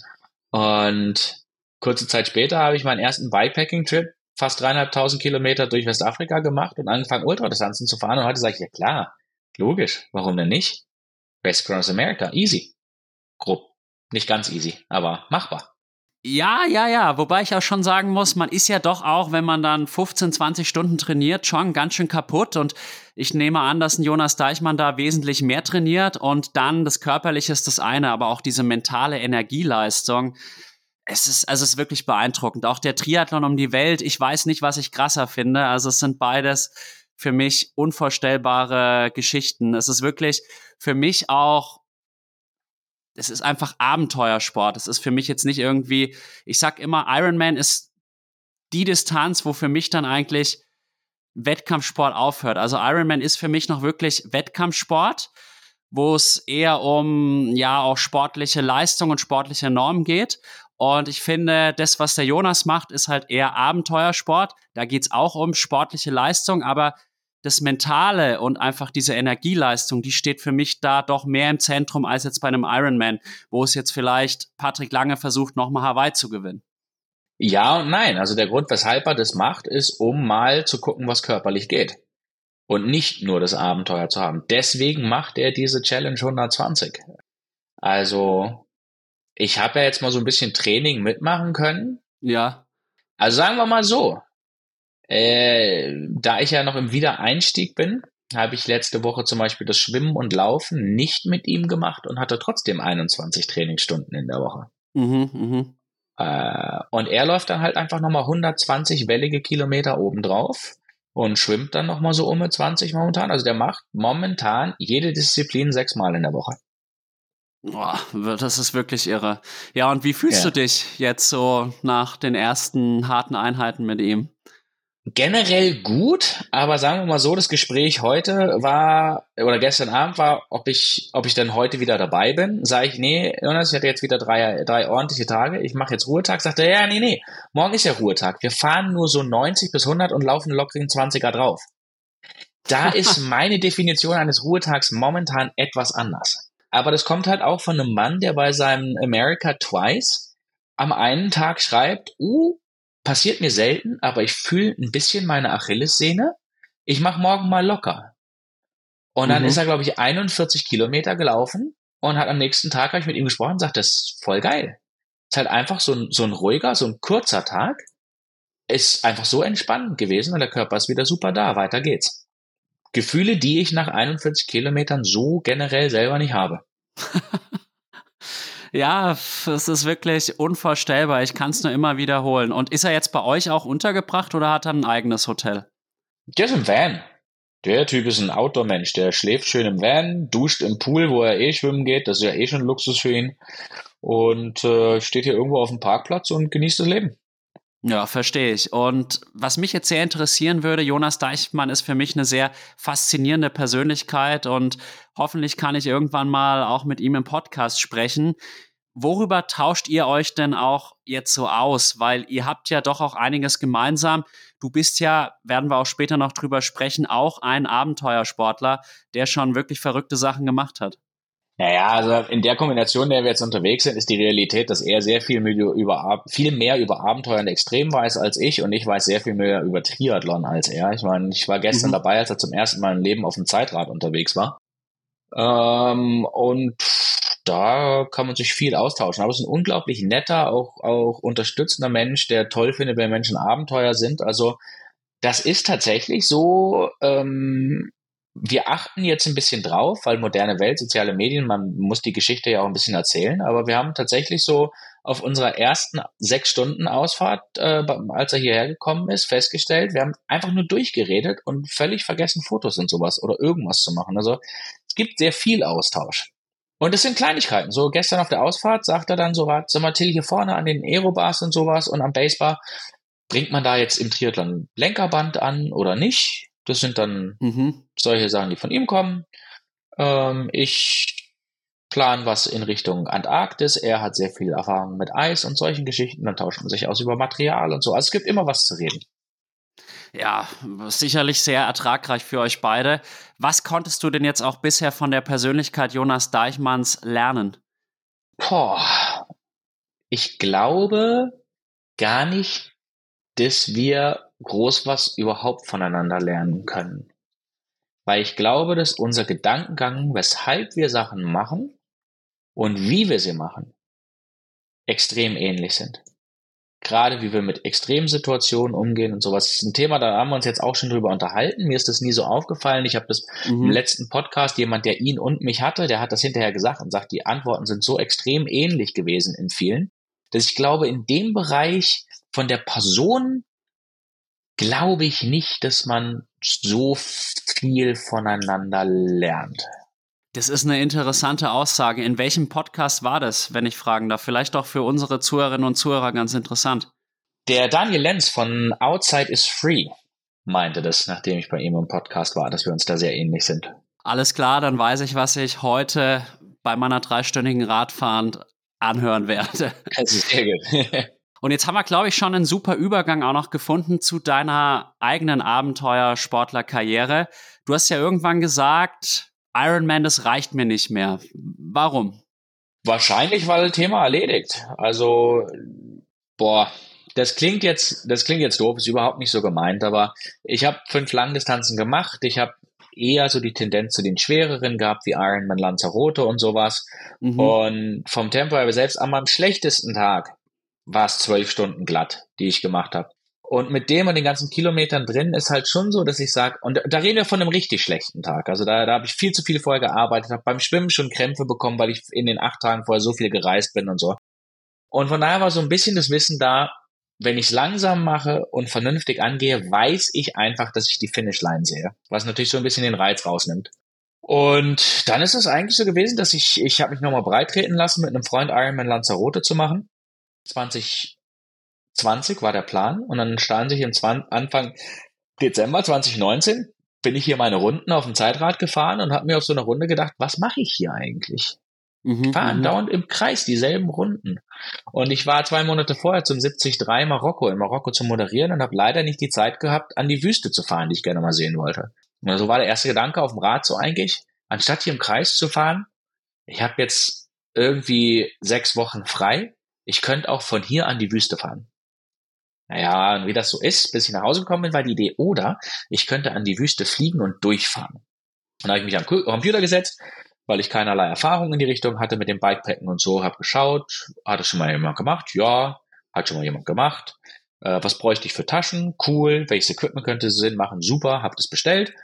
Und kurze Zeit später habe ich meinen ersten Bikepacking-Trip fast dreieinhalbtausend Kilometer durch Westafrika gemacht und angefangen, Ultradistanzen zu fahren. Und heute sage ich, ja klar, logisch, warum denn nicht? Race Across America, easy. Grob. Nicht ganz easy, aber machbar. Ja, ja, ja. Wobei ich auch schon sagen muss, man ist ja doch auch, wenn man dann 15, 20 Stunden trainiert, schon ganz schön kaputt. Und ich nehme an, dass ein Jonas Deichmann da wesentlich mehr trainiert. Und dann das Körperliche ist das eine, aber auch diese mentale Energieleistung. Es ist, also es ist wirklich beeindruckend. Auch der Triathlon um die Welt. Ich weiß nicht, was ich krasser finde. Also es sind beides für mich unvorstellbare Geschichten. Es ist wirklich für mich auch es ist einfach Abenteuersport. Es ist für mich jetzt nicht irgendwie, ich sag immer, Ironman ist die Distanz, wo für mich dann eigentlich Wettkampfsport aufhört. Also Ironman ist für mich noch wirklich Wettkampfsport, wo es eher um ja auch sportliche Leistung und sportliche Normen geht. Und ich finde, das, was der Jonas macht, ist halt eher Abenteuersport. Da geht's auch um sportliche Leistung, aber das Mentale und einfach diese Energieleistung, die steht für mich da doch mehr im Zentrum als jetzt bei einem Ironman, wo es jetzt vielleicht Patrick Lange versucht, nochmal Hawaii zu gewinnen. Ja und nein. Also der Grund, weshalb er das macht, ist, um mal zu gucken, was körperlich geht. Und nicht nur das Abenteuer zu haben. Deswegen macht er diese Challenge 120. Also, ich habe ja jetzt mal so ein bisschen Training mitmachen können. Ja. Also sagen wir mal so, äh, da ich ja noch im Wiedereinstieg bin, habe ich letzte Woche zum Beispiel das Schwimmen und Laufen nicht mit ihm gemacht und hatte trotzdem 21 Trainingsstunden in der Woche. Mhm, mhm. Äh, und er läuft dann halt einfach nochmal 120 wellige Kilometer obendrauf und schwimmt dann nochmal so um 20 momentan. Also der macht momentan jede Disziplin sechsmal in der Woche. Boah, das ist wirklich irre. Ja, und wie fühlst Ja. du dich jetzt so nach den ersten harten Einheiten mit ihm? Generell gut, aber sagen wir mal so, das Gespräch heute war, oder gestern Abend war, ob ich, ob ich dann heute wieder dabei bin. Sage ich, nee, Jonas, ich hatte jetzt wieder drei, drei ordentliche Tage, ich mache jetzt Ruhetag. Sagt er, ja, nee, nee, morgen ist ja Ruhetag. Wir fahren nur so 90 bis 100 und laufen lockeren 20er drauf. Da ist meine Definition eines Ruhetags momentan etwas anders. Aber das kommt halt auch von einem Mann, der bei seinem America Twice am einen Tag schreibt, uh, passiert mir selten, aber ich fühle ein bisschen meine Achillessehne. Ich mache morgen mal locker. Und dann Mhm. ist er, glaube ich, 41 Kilometer gelaufen und hat am nächsten Tag, habe ich mit ihm gesprochen, und sagt, das ist voll geil. Ist halt einfach so ein, so ein ruhiger, so ein kurzer Tag. Ist einfach so entspannend gewesen und der Körper ist wieder super da. Weiter geht's. Gefühle, die ich nach 41 Kilometern so generell selber nicht habe. Ja, es ist wirklich unvorstellbar. Ich kann es nur immer wiederholen. Und ist er jetzt bei euch auch untergebracht oder hat er ein eigenes Hotel? Der ist im Van. Der Typ ist ein Outdoor-Mensch. Der schläft schön im Van, duscht im Pool, wo er eh schwimmen geht. Das ist ja eh schon Luxus für ihn. Und äh, steht hier irgendwo auf dem Parkplatz und genießt das Leben. Ja, verstehe ich. Und was mich jetzt sehr interessieren würde, Jonas Deichmann ist für mich eine sehr faszinierende Persönlichkeit und hoffentlich kann ich irgendwann mal auch mit ihm im Podcast sprechen. Worüber tauscht ihr euch denn auch jetzt so aus? Weil ihr habt ja doch auch einiges gemeinsam. Du bist ja, werden wir auch später noch drüber sprechen, auch ein Abenteuersportler, der schon wirklich verrückte Sachen gemacht hat. Naja, also in der Kombination, in der wir jetzt unterwegs sind, ist die Realität, dass er sehr viel, über, viel mehr über Abenteuer und Extrem weiß als ich und ich weiß sehr viel mehr über Triathlon als er. Ich meine, ich war gestern mhm. dabei, als er zum ersten Mal im Leben auf dem Zeitrad unterwegs war. Ähm, und da kann man sich viel austauschen. Aber es ist ein unglaublich netter, auch, auch unterstützender Mensch, der toll findet, wenn Menschen Abenteuer sind. Also das ist tatsächlich so, ähm, wir achten jetzt ein bisschen drauf, weil moderne Welt, soziale Medien, man muss die Geschichte ja auch ein bisschen erzählen, aber wir haben tatsächlich so auf unserer ersten sechs Stunden Ausfahrt, äh, als er hierher gekommen ist, festgestellt, wir haben einfach nur durchgeredet und völlig vergessen, Fotos und sowas oder irgendwas zu machen. Also es gibt sehr viel Austausch. Und es sind Kleinigkeiten. So gestern auf der Ausfahrt sagt er dann so, sag mal, Till, hier vorne an den Aerobars und sowas und am Basebar, bringt man da jetzt im Triathlon Lenkerband an oder nicht? Das sind dann mhm. solche Sachen, die von ihm kommen. Ähm, ich plan was in Richtung Antarktis. Er hat sehr viel Erfahrung mit Eis und solchen Geschichten. Dann tauscht man sich aus über Material und so. Also es gibt immer was zu reden. Ja, sicherlich sehr ertragreich für euch beide. Was konntest du denn jetzt auch bisher von der Persönlichkeit Jonas Deichmanns lernen? Boah, ich glaube gar nicht, dass wir groß was überhaupt voneinander lernen können. Weil ich glaube, dass unser Gedankengang, weshalb wir Sachen machen und wie wir sie machen, extrem ähnlich sind gerade wie wir mit Extremsituationen umgehen und sowas. Das ist ein Thema, da haben wir uns jetzt auch schon drüber unterhalten. Mir ist das nie so aufgefallen. Ich habe das mhm. im letzten Podcast, jemand, der ihn und mich hatte, der hat das hinterher gesagt und sagt, die Antworten sind so extrem ähnlich gewesen in vielen, dass ich glaube, in dem Bereich von der Person glaube ich nicht, dass man so viel voneinander lernt. Das ist eine interessante Aussage. In welchem Podcast war das, wenn ich fragen darf? Vielleicht auch für unsere Zuhörerinnen und Zuhörer ganz interessant. Der Daniel Lenz von Outside is Free meinte das, nachdem ich bei ihm im Podcast war, dass wir uns da sehr ähnlich sind. Alles klar, dann weiß ich, was ich heute bei meiner dreistündigen Radfahren anhören werde. Das ist sehr gut. Und jetzt haben wir, glaube ich, schon einen super Übergang auch noch gefunden zu deiner eigenen Abenteuer-Sportler-Karriere. Du hast ja irgendwann gesagt, Iron Man, das reicht mir nicht mehr. Warum? Wahrscheinlich, weil Thema erledigt. Also, boah, das klingt jetzt, das klingt jetzt doof, ist überhaupt nicht so gemeint, aber ich habe fünf Langdistanzen gemacht. Ich habe eher so die Tendenz zu den schwereren gehabt, wie Ironman Lanzarote und sowas. Mhm. Und vom Tempo her selbst an meinem schlechtesten Tag war es zwölf Stunden glatt, die ich gemacht habe. Und mit dem und den ganzen Kilometern drin ist halt schon so, dass ich sage, und da reden wir von einem richtig schlechten Tag. Also da, da habe ich viel zu viel vorher gearbeitet, habe beim Schwimmen schon Krämpfe bekommen, weil ich in den acht Tagen vorher so viel gereist bin und so. Und von daher war so ein bisschen das Wissen da, wenn ich langsam mache und vernünftig angehe, weiß ich einfach, dass ich die Finishline sehe. Was natürlich so ein bisschen den Reiz rausnimmt. Und dann ist es eigentlich so gewesen, dass ich, ich habe mich nochmal breit treten lassen, mit einem Freund Ironman Lanzarote zu machen. 20 20 war der Plan und dann stand sich im 20, Anfang Dezember 2019 bin ich hier meine Runden auf dem Zeitrad gefahren und habe mir auf so einer Runde gedacht, was mache ich hier eigentlich? Mhm, ich fahre mhm. dauernd im Kreis dieselben Runden. Und ich war zwei Monate vorher zum 73 Marokko, in Marokko zu moderieren und habe leider nicht die Zeit gehabt, an die Wüste zu fahren, die ich gerne mal sehen wollte. Und so war der erste Gedanke auf dem Rad so eigentlich, anstatt hier im Kreis zu fahren, ich habe jetzt irgendwie sechs Wochen frei, ich könnte auch von hier an die Wüste fahren. Naja, und wie das so ist, bis ich nach Hause gekommen bin, war die Idee, oder ich könnte an die Wüste fliegen und durchfahren. Und da habe ich mich am Computer gesetzt, weil ich keinerlei Erfahrung in die Richtung hatte mit dem Bikepacken und so, habe geschaut, hat das schon mal jemand gemacht? Ja, hat schon mal jemand gemacht. Äh, was bräuchte ich für Taschen? Cool. Welches Equipment könnte Sinn machen? Super, habe das bestellt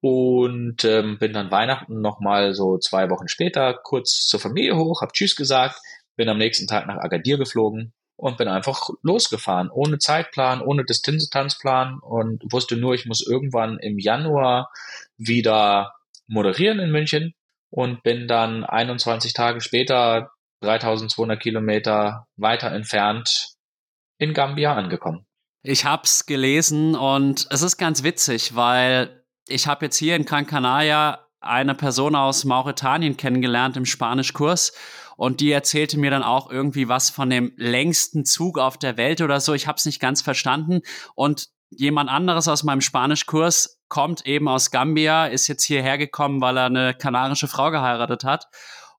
und ähm, bin dann Weihnachten nochmal so zwei Wochen später kurz zur Familie hoch, habe Tschüss gesagt, bin am nächsten Tag nach Agadir geflogen und bin einfach losgefahren, ohne Zeitplan, ohne Distanzplan und wusste nur, ich muss irgendwann im Januar wieder moderieren in München und bin dann 21 Tage später 3200 Kilometer weiter entfernt in Gambia angekommen. Ich hab's gelesen und es ist ganz witzig, weil ich habe jetzt hier in Gran Canaria eine Person aus Mauretanien kennengelernt im Spanischkurs und die erzählte mir dann auch irgendwie was von dem längsten Zug auf der Welt oder so. Ich habe es nicht ganz verstanden und jemand anderes aus meinem Spanischkurs kommt eben aus Gambia, ist jetzt hierher gekommen, weil er eine kanarische Frau geheiratet hat.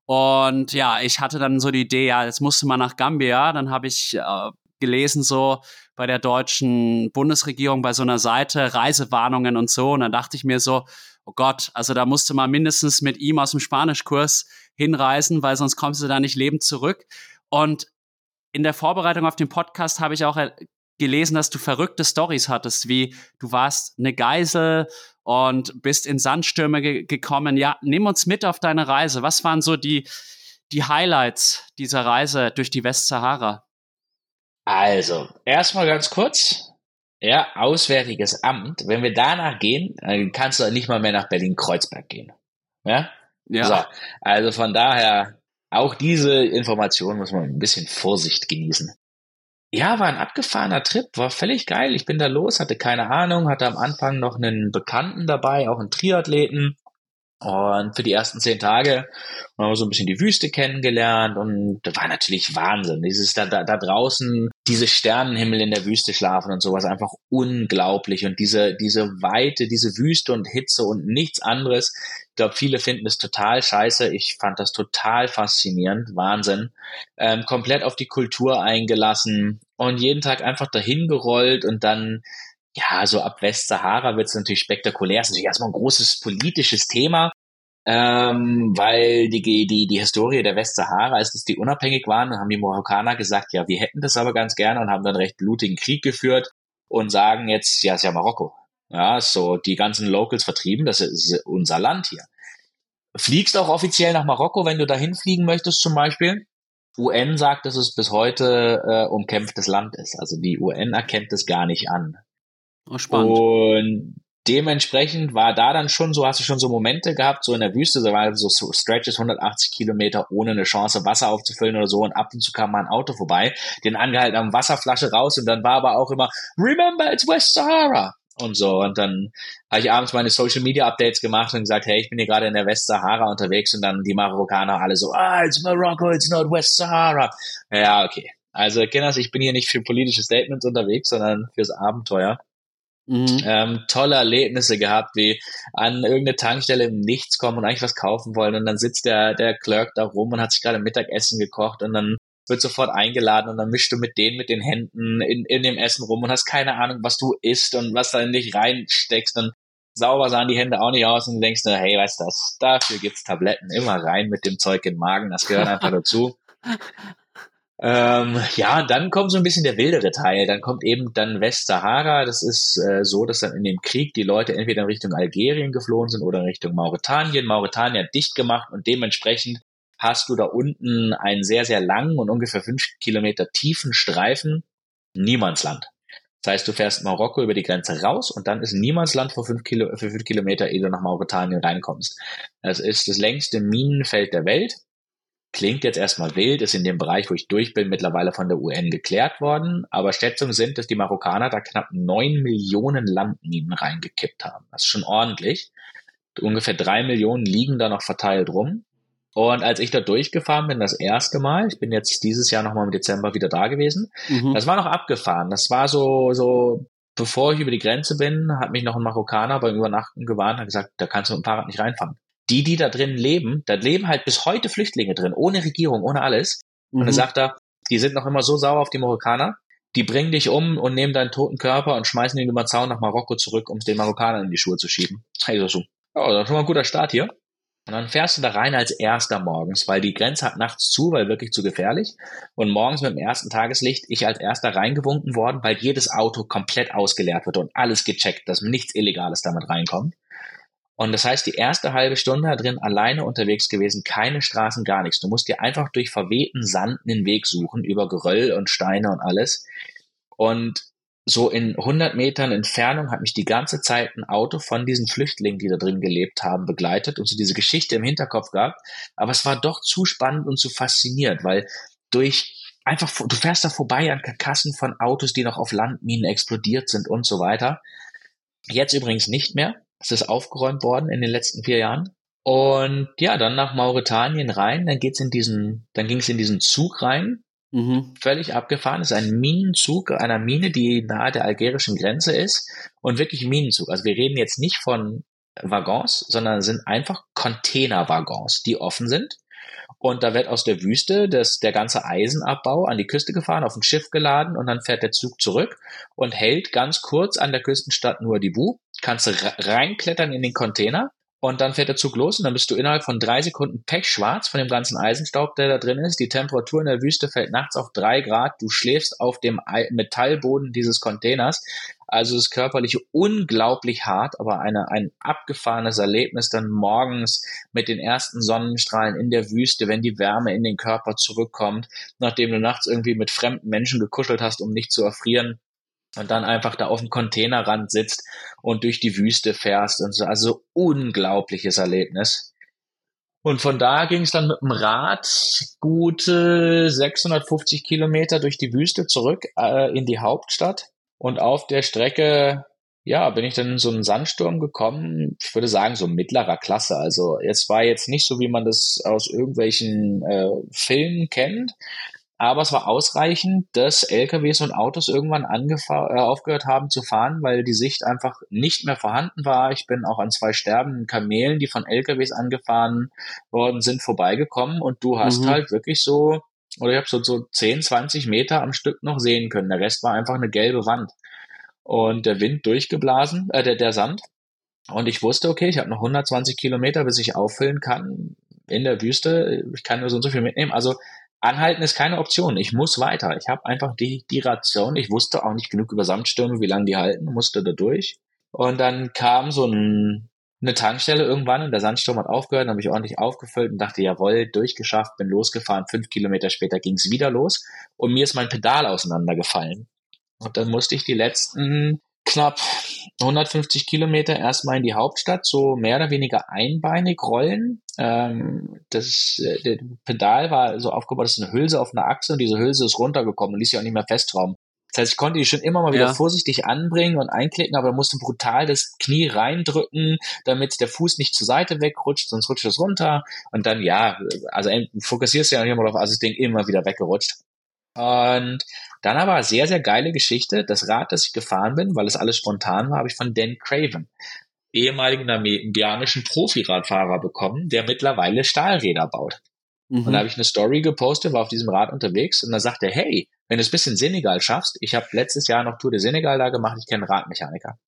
Und ja, ich hatte dann so die Idee, ja, jetzt musste man nach Gambia. Dann habe ich äh, gelesen, so bei der deutschen Bundesregierung, bei so einer Seite, Reisewarnungen und so. Und dann dachte ich mir so, oh Gott, also da musste man mindestens mit ihm aus dem Spanischkurs hinreisen, weil sonst kommst du da nicht lebend zurück. Und in der Vorbereitung auf den Podcast habe ich auch äh, gelesen, dass du verrückte Stories hattest, wie du warst eine Geisel und bist in Sandstürme ge gekommen. Ja, nimm uns mit auf deine Reise. Was waren so die, die Highlights dieser Reise durch die Westsahara? Also, erstmal ganz kurz. Ja, Auswärtiges Amt. Wenn wir danach gehen, dann kannst du nicht mal mehr nach Berlin-Kreuzberg gehen. Ja? Ja. So, also von daher, auch diese Information muss man ein bisschen Vorsicht genießen. Ja, war ein abgefahrener Trip, war völlig geil. Ich bin da los, hatte keine Ahnung, hatte am Anfang noch einen Bekannten dabei, auch einen Triathleten. Und für die ersten zehn Tage haben wir so ein bisschen die Wüste kennengelernt und da war natürlich Wahnsinn. Dieses da, da, da draußen, diese Sternenhimmel in der Wüste schlafen und sowas einfach unglaublich. Und diese, diese Weite, diese Wüste und Hitze und nichts anderes. Ich glaube, viele finden es total scheiße. Ich fand das total faszinierend. Wahnsinn. Ähm, komplett auf die Kultur eingelassen und jeden Tag einfach dahin gerollt und dann ja, so ab Westsahara wird es natürlich spektakulär. Es ist natürlich erstmal ein großes politisches Thema, ähm, weil die, die, die Historie der Westsahara ist, dass die unabhängig waren, haben die Marokkaner gesagt, ja, wir hätten das aber ganz gerne und haben dann recht blutigen Krieg geführt und sagen jetzt, ja, ist ja Marokko. Ja, so die ganzen Locals vertrieben, das ist unser Land hier. Fliegst auch offiziell nach Marokko, wenn du dahin fliegen möchtest zum Beispiel. UN sagt, dass es bis heute äh, umkämpftes Land ist. Also die UN erkennt es gar nicht an. Oh, spannend. Und dementsprechend war da dann schon so, hast du schon so Momente gehabt, so in der Wüste, da waren so Stretches 180 Kilometer ohne eine Chance Wasser aufzufüllen oder so und ab und zu kam mal ein Auto vorbei, den angehalten haben, Wasserflasche raus und dann war aber auch immer, remember, it's West Sahara und so. Und dann habe ich abends meine Social Media Updates gemacht und gesagt, hey, ich bin hier gerade in der Westsahara unterwegs und dann die Marokkaner alle so, ah, it's Morocco, it's not West Sahara. Ja, okay. Also, Kinders, ich bin hier nicht für politische Statements unterwegs, sondern fürs Abenteuer. Mhm. Ähm, tolle Erlebnisse gehabt, wie an irgendeine Tankstelle im Nichts kommen und eigentlich was kaufen wollen und dann sitzt der, der Clerk da rum und hat sich gerade Mittagessen gekocht und dann wird sofort eingeladen und dann mischst du mit denen mit den Händen in, in dem Essen rum und hast keine Ahnung, was du isst und was da in dich reinsteckst und sauber sahen die Hände auch nicht aus und du denkst nur, hey, weißt du das, dafür gibt's Tabletten, immer rein mit dem Zeug in den Magen, das gehört einfach dazu. Ähm, ja, dann kommt so ein bisschen der wildere Teil. Dann kommt eben dann Westsahara. Das ist äh, so, dass dann in dem Krieg die Leute entweder in Richtung Algerien geflohen sind oder in Richtung Mauretanien. Mauretanien dicht gemacht und dementsprechend hast du da unten einen sehr, sehr langen und ungefähr fünf Kilometer tiefen Streifen. Niemandsland. Das heißt, du fährst Marokko über die Grenze raus und dann ist Niemandsland für fünf, Kilo, für fünf Kilometer, ehe du nach Mauretanien reinkommst. Das ist das längste Minenfeld der Welt Klingt jetzt erstmal wild, ist in dem Bereich, wo ich durch bin, mittlerweile von der UN geklärt worden. Aber Schätzungen sind, dass die Marokkaner da knapp neun Millionen Landminen reingekippt haben. Das ist schon ordentlich. Ungefähr drei Millionen liegen da noch verteilt rum. Und als ich da durchgefahren bin, das erste Mal, ich bin jetzt dieses Jahr nochmal im Dezember wieder da gewesen, mhm. das war noch abgefahren. Das war so, so, bevor ich über die Grenze bin, hat mich noch ein Marokkaner beim Übernachten gewarnt, hat gesagt, da kannst du mit dem Fahrrad nicht reinfahren die, die da drin leben, da leben halt bis heute Flüchtlinge drin, ohne Regierung, ohne alles. Mhm. Und dann sagt er, die sind noch immer so sauer auf die Marokkaner, die bringen dich um und nehmen deinen toten Körper und schmeißen ihn über Zaun nach Marokko zurück, um den Marokkanern in die Schuhe zu schieben. Also so, ja, das ist schon mal ein guter Start hier. Und dann fährst du da rein als erster morgens, weil die Grenze hat nachts zu, weil wirklich zu gefährlich. Und morgens mit dem ersten Tageslicht ich als erster reingewunken worden, weil jedes Auto komplett ausgeleert wird und alles gecheckt, dass nichts Illegales damit reinkommt. Und das heißt, die erste halbe Stunde da drin alleine unterwegs gewesen, keine Straßen, gar nichts. Du musst dir einfach durch verwehten Sand den Weg suchen, über Geröll und Steine und alles. Und so in 100 Metern Entfernung hat mich die ganze Zeit ein Auto von diesen Flüchtlingen, die da drin gelebt haben, begleitet und so diese Geschichte im Hinterkopf gehabt. Aber es war doch zu spannend und zu fasziniert, weil durch einfach, du fährst da vorbei an Karkassen von Autos, die noch auf Landminen explodiert sind und so weiter. Jetzt übrigens nicht mehr. Es ist aufgeräumt worden in den letzten vier Jahren. Und ja, dann nach Mauretanien rein, dann geht's in diesen, dann ging es in diesen Zug rein. Mhm. Völlig abgefahren. Es ist ein Minenzug einer Mine, die nahe der algerischen Grenze ist. Und wirklich Minenzug. Also wir reden jetzt nicht von Waggons, sondern sind einfach Containerwaggons, die offen sind. Und da wird aus der Wüste das, der ganze Eisenabbau an die Küste gefahren, auf ein Schiff geladen und dann fährt der Zug zurück und hält ganz kurz an der Küstenstadt nur die Bu. Kannst du reinklettern in den Container und dann fährt der Zug los und dann bist du innerhalb von drei Sekunden pechschwarz von dem ganzen Eisenstaub, der da drin ist. Die Temperatur in der Wüste fällt nachts auf drei Grad. Du schläfst auf dem Metallboden dieses Containers. Also es ist körperlich unglaublich hart, aber eine, ein abgefahrenes Erlebnis dann morgens mit den ersten Sonnenstrahlen in der Wüste, wenn die Wärme in den Körper zurückkommt, nachdem du nachts irgendwie mit fremden Menschen gekuschelt hast, um nicht zu erfrieren und dann einfach da auf dem Containerrand sitzt und durch die Wüste fährst und so. Also unglaubliches Erlebnis. Und von da ging es dann mit dem Rad gute 650 Kilometer durch die Wüste zurück äh, in die Hauptstadt. Und auf der Strecke, ja, bin ich dann in so einen Sandsturm gekommen. Ich würde sagen, so mittlerer Klasse. Also jetzt war jetzt nicht so, wie man das aus irgendwelchen äh, Filmen kennt. Aber es war ausreichend, dass LKWs und Autos irgendwann äh, aufgehört haben zu fahren, weil die Sicht einfach nicht mehr vorhanden war. Ich bin auch an zwei sterbenden Kamelen, die von LKWs angefahren worden sind, vorbeigekommen und du hast mhm. halt wirklich so oder ich habe so, so 10, 20 Meter am Stück noch sehen können. Der Rest war einfach eine gelbe Wand. Und der Wind durchgeblasen, äh, der, der Sand. Und ich wusste, okay, ich habe noch 120 Kilometer, bis ich auffüllen kann in der Wüste. Ich kann nur so und so viel mitnehmen. Also anhalten ist keine Option. Ich muss weiter. Ich habe einfach die, die Ration. Ich wusste auch nicht genug über Samtstürme, wie lange die halten, musste da durch. Und dann kam so ein eine Tankstelle irgendwann und der Sandsturm hat aufgehört, dann habe ich ordentlich aufgefüllt und dachte, jawohl, durchgeschafft, bin losgefahren. Fünf Kilometer später ging es wieder los und mir ist mein Pedal auseinandergefallen. Und dann musste ich die letzten knapp 150 Kilometer erstmal in die Hauptstadt, so mehr oder weniger einbeinig rollen. Ähm, das, äh, der Pedal war so aufgebaut, das ist eine Hülse auf einer Achse und diese Hülse ist runtergekommen und ließ sich auch nicht mehr festschrauben. Das heißt, ich konnte die schon immer mal wieder ja. vorsichtig anbringen und einklicken, aber musste brutal das Knie reindrücken, damit der Fuß nicht zur Seite wegrutscht, sonst rutscht es runter. Und dann, ja, also fokussierst du ja nicht mal drauf, also das Ding immer wieder weggerutscht. Und dann aber sehr, sehr geile Geschichte. Das Rad, das ich gefahren bin, weil es alles spontan war, habe ich von Dan Craven, ehemaligen namibianischen Profiradfahrer bekommen, der mittlerweile Stahlräder baut. Mhm. Und da habe ich eine Story gepostet, war auf diesem Rad unterwegs und da sagte er, hey, wenn du es bis in Senegal schaffst, ich habe letztes Jahr noch Tour de Senegal da gemacht, ich kenne Radmechaniker.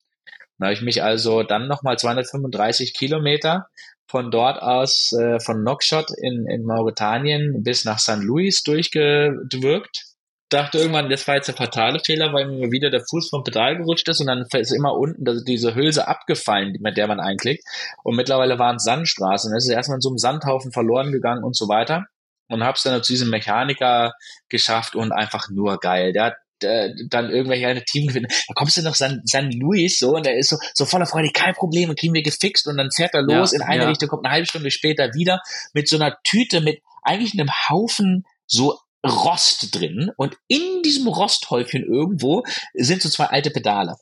Dann habe ich mich also dann nochmal 235 Kilometer von dort aus, äh, von Nokshot in, in Mauretanien bis nach St. Louis durchgewirkt. Dachte irgendwann, das war jetzt der fatale Fehler, weil mir wieder der Fuß vom Pedal gerutscht ist und dann ist immer unten also diese Hülse abgefallen, mit der man einklickt. Und mittlerweile waren es Sandstraßen. Es ist erstmal in so einem Sandhaufen verloren gegangen und so weiter und hab's dann zu diesem Mechaniker geschafft und einfach nur geil. Der hat äh, dann irgendwelche eine Team gewinnen. Da kommst du noch San, San Luis so und der ist so, so voller Freude, kein Problem, und kriegen wir gefixt und dann fährt er los ja, in eine ja. Richtung, kommt eine halbe Stunde später wieder mit so einer Tüte mit eigentlich einem Haufen so Rost drin und in diesem Rosthäufchen irgendwo sind so zwei alte Pedale.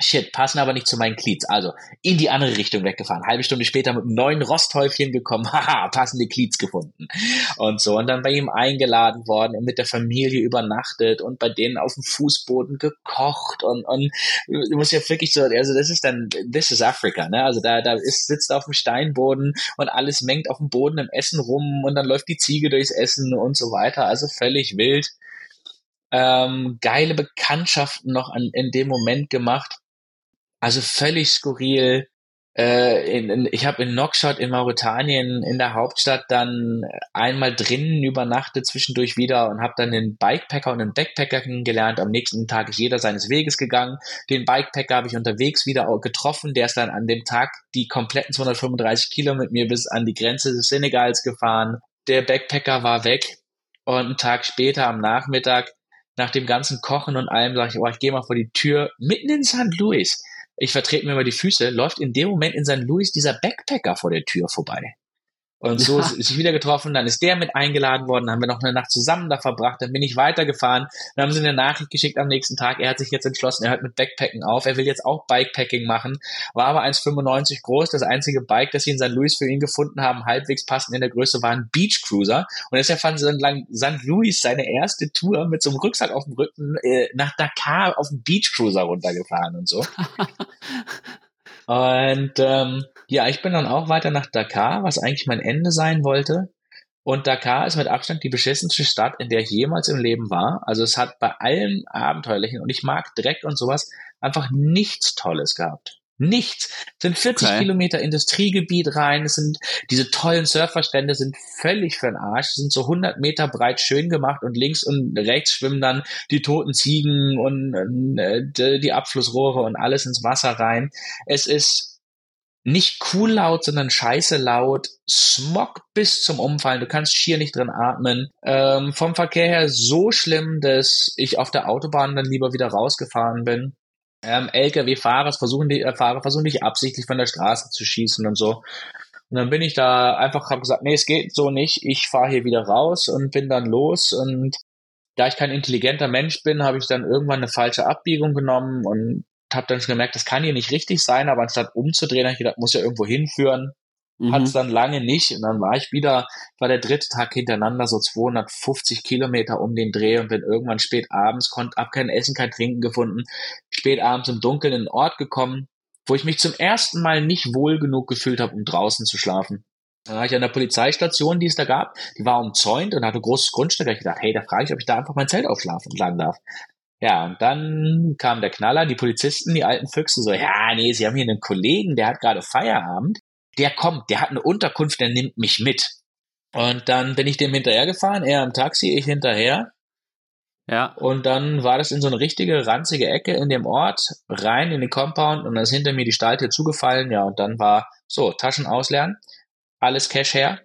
Shit, passen aber nicht zu meinen Cleats. Also in die andere Richtung weggefahren. Halbe Stunde später mit einem neuen Rosthäufchen gekommen. Haha, passende Cleats gefunden. Und so. Und dann bei ihm eingeladen worden und mit der Familie übernachtet und bei denen auf dem Fußboden gekocht. Und, und du musst ja wirklich so, also das ist dann, this is Africa, ne? Also da, da ist, sitzt auf dem Steinboden und alles mengt auf dem Boden im Essen rum und dann läuft die Ziege durchs Essen und so weiter. Also völlig wild. Ähm, geile Bekanntschaften noch an, in dem Moment gemacht also völlig skurril. äh, in, in, ich habe in Nouakchott in Mauretanien in der Hauptstadt dann einmal drinnen übernachtet zwischendurch wieder und habe dann den Bikepacker und den Backpacker kennengelernt. Am nächsten Tag ist jeder seines Weges gegangen. Den Bikepacker habe ich unterwegs wieder getroffen. Der ist dann an dem Tag die kompletten 235 Kilo mit mir bis an die Grenze des Senegals gefahren. Der Backpacker war weg und einen Tag später am Nachmittag nach dem ganzen Kochen und allem sage ich, oh, ich gehe mal vor die Tür mitten in St. Louis ich vertrete mir mal die Füße, läuft in dem Moment in St. Louis dieser Backpacker vor der Tür vorbei. Und so ja. ist sich wieder getroffen, dann ist der mit eingeladen worden, dann haben wir noch eine Nacht zusammen da verbracht, dann bin ich weitergefahren, dann haben sie eine Nachricht geschickt am nächsten Tag, er hat sich jetzt entschlossen, er hört mit Backpacken auf, er will jetzt auch Bikepacking machen, war aber 1,95 groß, das einzige Bike, das sie in St. Louis für ihn gefunden haben, halbwegs passend in der Größe, war ein Beach Cruiser und deshalb fanden sie dann lang St. Louis seine erste Tour mit so einem Rucksack auf dem Rücken äh, nach Dakar auf dem Beach Cruiser runtergefahren und so. und ähm, ja, ich bin dann auch weiter nach Dakar, was eigentlich mein Ende sein wollte. Und Dakar ist mit Abstand die beschissenste Stadt, in der ich jemals im Leben war. Also es hat bei allem Abenteuerlichen und ich mag Dreck und sowas einfach nichts Tolles gehabt. Nichts. Es sind 40 okay. Kilometer Industriegebiet rein. Es sind diese tollen Surferstrände sind völlig für den Arsch. Es sind so 100 Meter breit schön gemacht und links und rechts schwimmen dann die toten Ziegen und äh, die Abflussrohre und alles ins Wasser rein. Es ist nicht cool laut, sondern scheiße laut, Smog bis zum Umfallen, du kannst schier nicht drin atmen. Ähm, vom Verkehr her so schlimm, dass ich auf der Autobahn dann lieber wieder rausgefahren bin. Ähm, LKW-Fahrer versuchen, die, äh, versuchen dich absichtlich von der Straße zu schießen und so. Und dann bin ich da einfach, habe gesagt, nee, es geht so nicht, ich fahre hier wieder raus und bin dann los und da ich kein intelligenter Mensch bin, habe ich dann irgendwann eine falsche Abbiegung genommen und habe dann schon gemerkt, das kann hier nicht richtig sein, aber anstatt umzudrehen, habe ich gedacht, muss ja irgendwo hinführen. Mhm. Hat es dann lange nicht und dann war ich wieder, war der dritte Tag hintereinander so 250 Kilometer um den Dreh und bin irgendwann spät abends, konnte, hab kein Essen, kein Trinken gefunden, spät abends im Dunkeln in einen Ort gekommen, wo ich mich zum ersten Mal nicht wohl genug gefühlt habe, um draußen zu schlafen. Dann war ich an der Polizeistation, die es da gab, die war umzäunt und hatte großes Grundstück. Da habe ich gedacht, hey, da frage ich, ob ich da einfach mein Zelt aufschlafen schlagen darf. Ja, und dann kam der Knaller, die Polizisten, die alten Füchse, so, ja, nee, sie haben hier einen Kollegen, der hat gerade Feierabend, der kommt, der hat eine Unterkunft, der nimmt mich mit. Und dann bin ich dem hinterhergefahren, er am Taxi, ich hinterher. Ja. Und dann war das in so eine richtige ranzige Ecke in dem Ort, rein in den Compound und dann ist hinter mir die Stahltür zugefallen, ja, und dann war so, Taschen ausleeren, alles Cash her,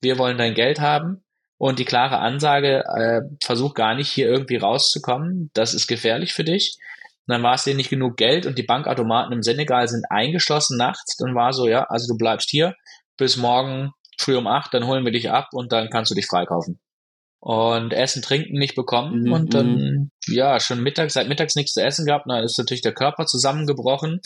wir wollen dein Geld haben, und die klare Ansage, äh, versuch gar nicht hier irgendwie rauszukommen, das ist gefährlich für dich. Und dann war es dir nicht genug Geld und die Bankautomaten im Senegal sind eingeschlossen nachts. Dann war so, ja, also du bleibst hier bis morgen früh um acht, dann holen wir dich ab und dann kannst du dich freikaufen. Und Essen, Trinken nicht bekommen mhm. und dann, mhm. ja, schon mittags, seit mittags nichts zu essen gehabt, dann ist natürlich der Körper zusammengebrochen.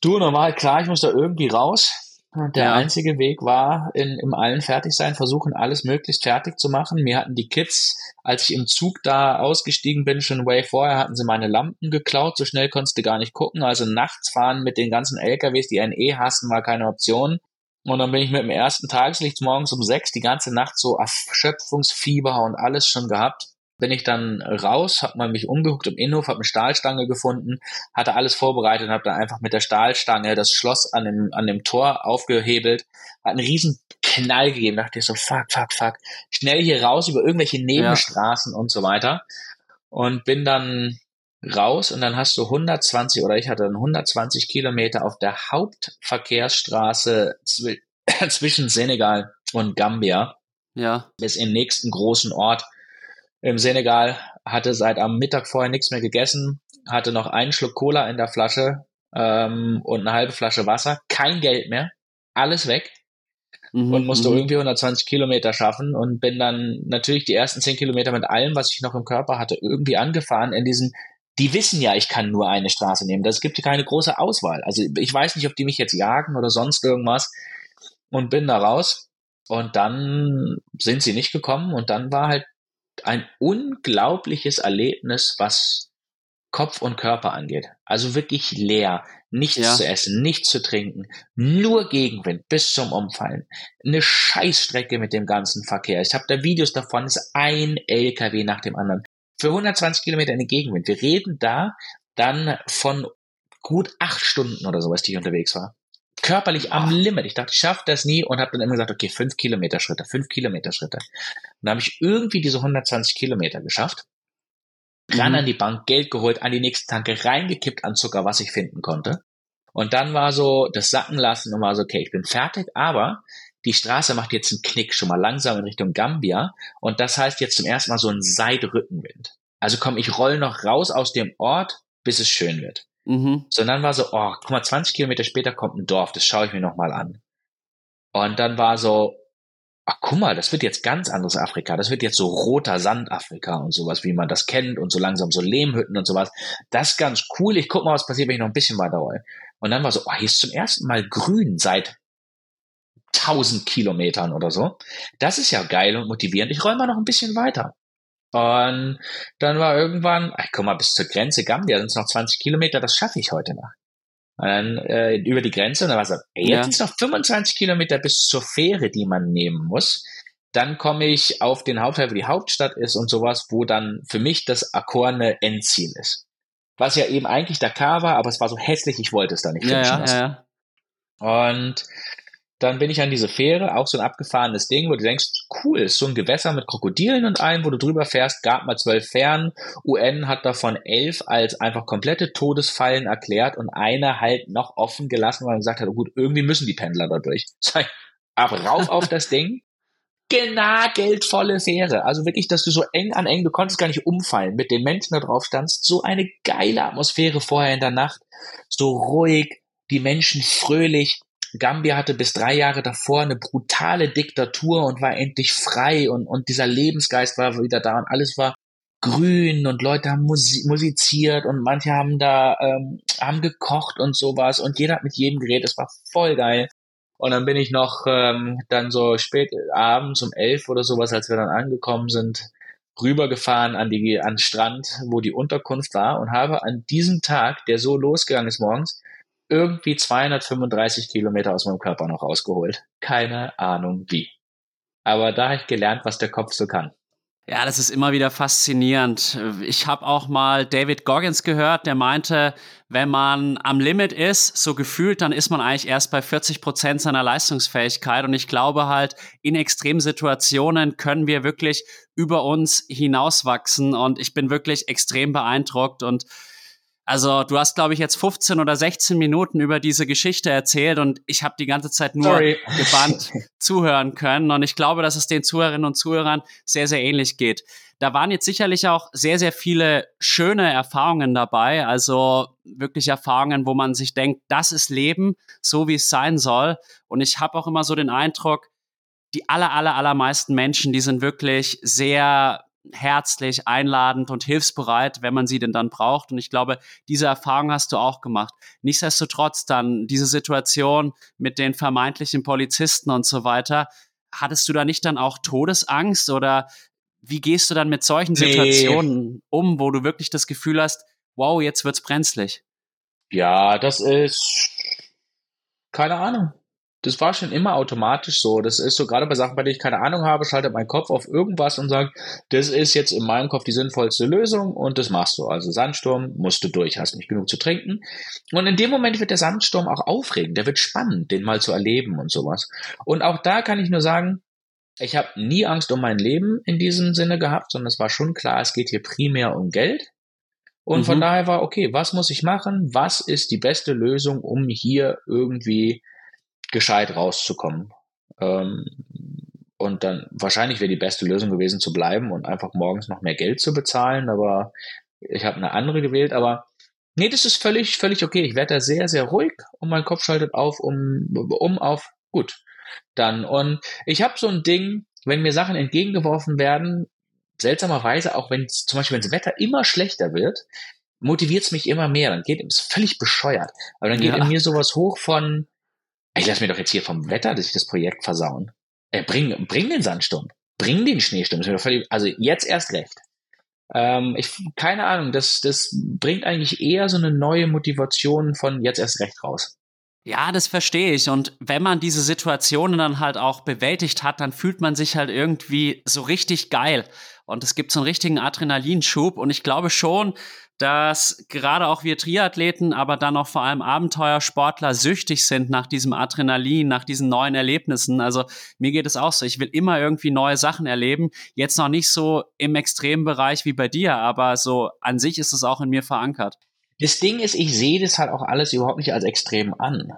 Du, normal, klar, ich muss da irgendwie raus der ja. einzige Weg war, in, im allen Fertigsein versuchen, alles möglichst fertig zu machen. Mir hatten die Kids, als ich im Zug da ausgestiegen bin, schon way vorher, hatten sie meine Lampen geklaut. So schnell konntest du gar nicht gucken. Also nachts fahren mit den ganzen LKWs, die einen eh hassen, war keine Option. Und dann bin ich mit dem ersten Tageslicht morgens um sechs die ganze Nacht so Erschöpfungsfieber und alles schon gehabt bin ich dann raus, habe mal mich umgeguckt im Innenhof, habe eine Stahlstange gefunden, hatte alles vorbereitet und habe dann einfach mit der Stahlstange das Schloss an dem, an dem Tor aufgehebelt, hat einen riesen Knall gegeben, dachte ich so, fuck, fuck, fuck, schnell hier raus über irgendwelche Nebenstraßen ja. und so weiter und bin dann raus und dann hast du 120 oder ich hatte dann 120 Kilometer auf der Hauptverkehrsstraße zwischen Senegal und Gambia ja. bis im nächsten großen Ort im Senegal, hatte seit am Mittag vorher nichts mehr gegessen, hatte noch einen Schluck Cola in der Flasche ähm, und eine halbe Flasche Wasser, kein Geld mehr, alles weg mhm, und musste mhm. irgendwie 120 Kilometer schaffen und bin dann natürlich die ersten 10 Kilometer mit allem, was ich noch im Körper hatte, irgendwie angefahren in diesem die wissen ja, ich kann nur eine Straße nehmen. Das gibt keine große Auswahl. Also ich weiß nicht, ob die mich jetzt jagen oder sonst irgendwas und bin da raus. Und dann sind sie nicht gekommen und dann war halt ein unglaubliches Erlebnis, was Kopf und Körper angeht. Also wirklich leer, nichts ja. zu essen, nichts zu trinken, nur Gegenwind bis zum Umfallen. Eine Scheißstrecke mit dem ganzen Verkehr. Ich habe da Videos davon, ist ein LKW nach dem anderen. Für 120 Kilometer in den Gegenwind. Wir reden da dann von gut acht Stunden oder sowas, die ich unterwegs war. Körperlich am Limit. Ich dachte, ich schaffe das nie und habe dann immer gesagt, okay, fünf Kilometer Schritte, fünf Kilometer Schritte. Und dann habe ich irgendwie diese 120 Kilometer geschafft. Ran mhm. an die Bank, Geld geholt, an die nächste Tanke reingekippt an Zucker, was ich finden konnte. Und dann war so das Sacken lassen und war so, okay, ich bin fertig, aber die Straße macht jetzt einen Knick schon mal langsam in Richtung Gambia und das heißt jetzt zum ersten Mal so ein Seidrückenwind. Also komm, ich roll noch raus aus dem Ort, bis es schön wird. Mhm. So, und dann war so, oh, guck mal, 20 Kilometer später kommt ein Dorf, das schaue ich mir noch mal an. Und dann war so, ach guck mal, das wird jetzt ganz anderes Afrika. Das wird jetzt so roter Sand Afrika und sowas, wie man das kennt und so langsam so Lehmhütten und sowas. Das ist ganz cool. Ich guck mal, was passiert, wenn ich noch ein bisschen weiter roll. Und dann war so, oh, hier ist zum ersten Mal grün seit 1000 Kilometern oder so. Das ist ja geil und motivierend. Ich roll mal noch ein bisschen weiter. Und dann war irgendwann, ach, guck mal, bis zur Grenze Gambia sind es noch 20 Kilometer, das schaffe ich heute noch. Und dann äh, über die Grenze und dann war es so, ey, jetzt ja. sind es noch 25 Kilometer bis zur Fähre, die man nehmen muss. Dann komme ich auf den Hauptteil, wo die Hauptstadt ist und sowas, wo dann für mich das Akkorne Endziel ist. Was ja eben eigentlich Dakar war, aber es war so hässlich, ich wollte es da nicht ja, ja, ja. Und dann bin ich an diese Fähre, auch so ein abgefahrenes Ding, wo du denkst, cool, ist so ein Gewässer mit Krokodilen und allem, wo du drüber fährst, gab mal zwölf Fähren. UN hat davon elf als einfach komplette Todesfallen erklärt und eine halt noch offen gelassen, weil man gesagt hat, oh gut, irgendwie müssen die Pendler da durch. Aber rauf auf das Ding. Geldvolle Fähre. Also wirklich, dass du so eng an eng, du konntest gar nicht umfallen, mit den Menschen da drauf standst. So eine geile Atmosphäre vorher in der Nacht. So ruhig, die Menschen fröhlich Gambia hatte bis drei Jahre davor eine brutale Diktatur und war endlich frei und, und dieser Lebensgeist war wieder da und alles war grün und Leute haben musi musiziert und manche haben da ähm, haben gekocht und sowas und jeder hat mit jedem geredet. Es war voll geil. Und dann bin ich noch ähm, dann so spät abends um elf oder sowas, als wir dann angekommen sind, rübergefahren an die an den Strand, wo die Unterkunft war und habe an diesem Tag, der so losgegangen ist morgens, irgendwie 235 Kilometer aus meinem Körper noch rausgeholt. Keine Ahnung wie. Aber da habe ich gelernt, was der Kopf so kann. Ja, das ist immer wieder faszinierend. Ich habe auch mal David Goggins gehört, der meinte, wenn man am Limit ist, so gefühlt, dann ist man eigentlich erst bei 40 Prozent seiner Leistungsfähigkeit. Und ich glaube halt, in Extremsituationen können wir wirklich über uns hinauswachsen. Und ich bin wirklich extrem beeindruckt und also du hast, glaube ich, jetzt 15 oder 16 Minuten über diese Geschichte erzählt und ich habe die ganze Zeit nur Sorry. gebannt zuhören können. Und ich glaube, dass es den Zuhörerinnen und Zuhörern sehr, sehr ähnlich geht. Da waren jetzt sicherlich auch sehr, sehr viele schöne Erfahrungen dabei. Also wirklich Erfahrungen, wo man sich denkt, das ist Leben, so wie es sein soll. Und ich habe auch immer so den Eindruck, die aller, aller, allermeisten Menschen, die sind wirklich sehr herzlich, einladend und hilfsbereit, wenn man sie denn dann braucht. Und ich glaube, diese Erfahrung hast du auch gemacht. Nichtsdestotrotz dann diese Situation mit den vermeintlichen Polizisten und so weiter. Hattest du da nicht dann auch Todesangst oder wie gehst du dann mit solchen nee. Situationen um, wo du wirklich das Gefühl hast, wow, jetzt wird's brenzlig? Ja, das ist keine Ahnung das war schon immer automatisch so. Das ist so, gerade bei Sachen, bei denen ich keine Ahnung habe, schaltet mein Kopf auf irgendwas und sagt, das ist jetzt in meinem Kopf die sinnvollste Lösung und das machst du. Also Sandsturm musst du durch, hast nicht genug zu trinken. Und in dem Moment wird der Sandsturm auch aufregend, der wird spannend, den mal zu erleben und sowas. Und auch da kann ich nur sagen, ich habe nie Angst um mein Leben in diesem Sinne gehabt, sondern es war schon klar, es geht hier primär um Geld. Und mhm. von daher war, okay, was muss ich machen? Was ist die beste Lösung, um hier irgendwie gescheit rauszukommen. Ähm, und dann wahrscheinlich wäre die beste Lösung gewesen zu bleiben und einfach morgens noch mehr Geld zu bezahlen, aber ich habe eine andere gewählt, aber nee, das ist völlig, völlig okay. Ich werde da sehr, sehr ruhig und mein Kopf schaltet auf, um, um auf, gut. Dann. Und ich habe so ein Ding, wenn mir Sachen entgegengeworfen werden, seltsamerweise, auch wenn zum Beispiel, wenn das Wetter immer schlechter wird, motiviert es mich immer mehr. Dann geht es völlig bescheuert. Aber dann geht ja. in mir sowas hoch von, ich lasse mir doch jetzt hier vom Wetter dass ich das Projekt versauen. Äh, bring, bring den Sandsturm. Bring den Schneesturm. also jetzt erst recht. Ähm, ich, keine Ahnung, das, das bringt eigentlich eher so eine neue Motivation von jetzt erst recht raus. Ja, das verstehe ich. Und wenn man diese Situationen dann halt auch bewältigt hat, dann fühlt man sich halt irgendwie so richtig geil. Und es gibt so einen richtigen Adrenalinschub. Und ich glaube schon, dass gerade auch wir Triathleten, aber dann auch vor allem Abenteuersportler süchtig sind nach diesem Adrenalin, nach diesen neuen Erlebnissen. Also mir geht es auch so. Ich will immer irgendwie neue Sachen erleben. Jetzt noch nicht so im extremen Bereich wie bei dir, aber so an sich ist es auch in mir verankert. Das Ding ist, ich sehe das halt auch alles überhaupt nicht als extrem an.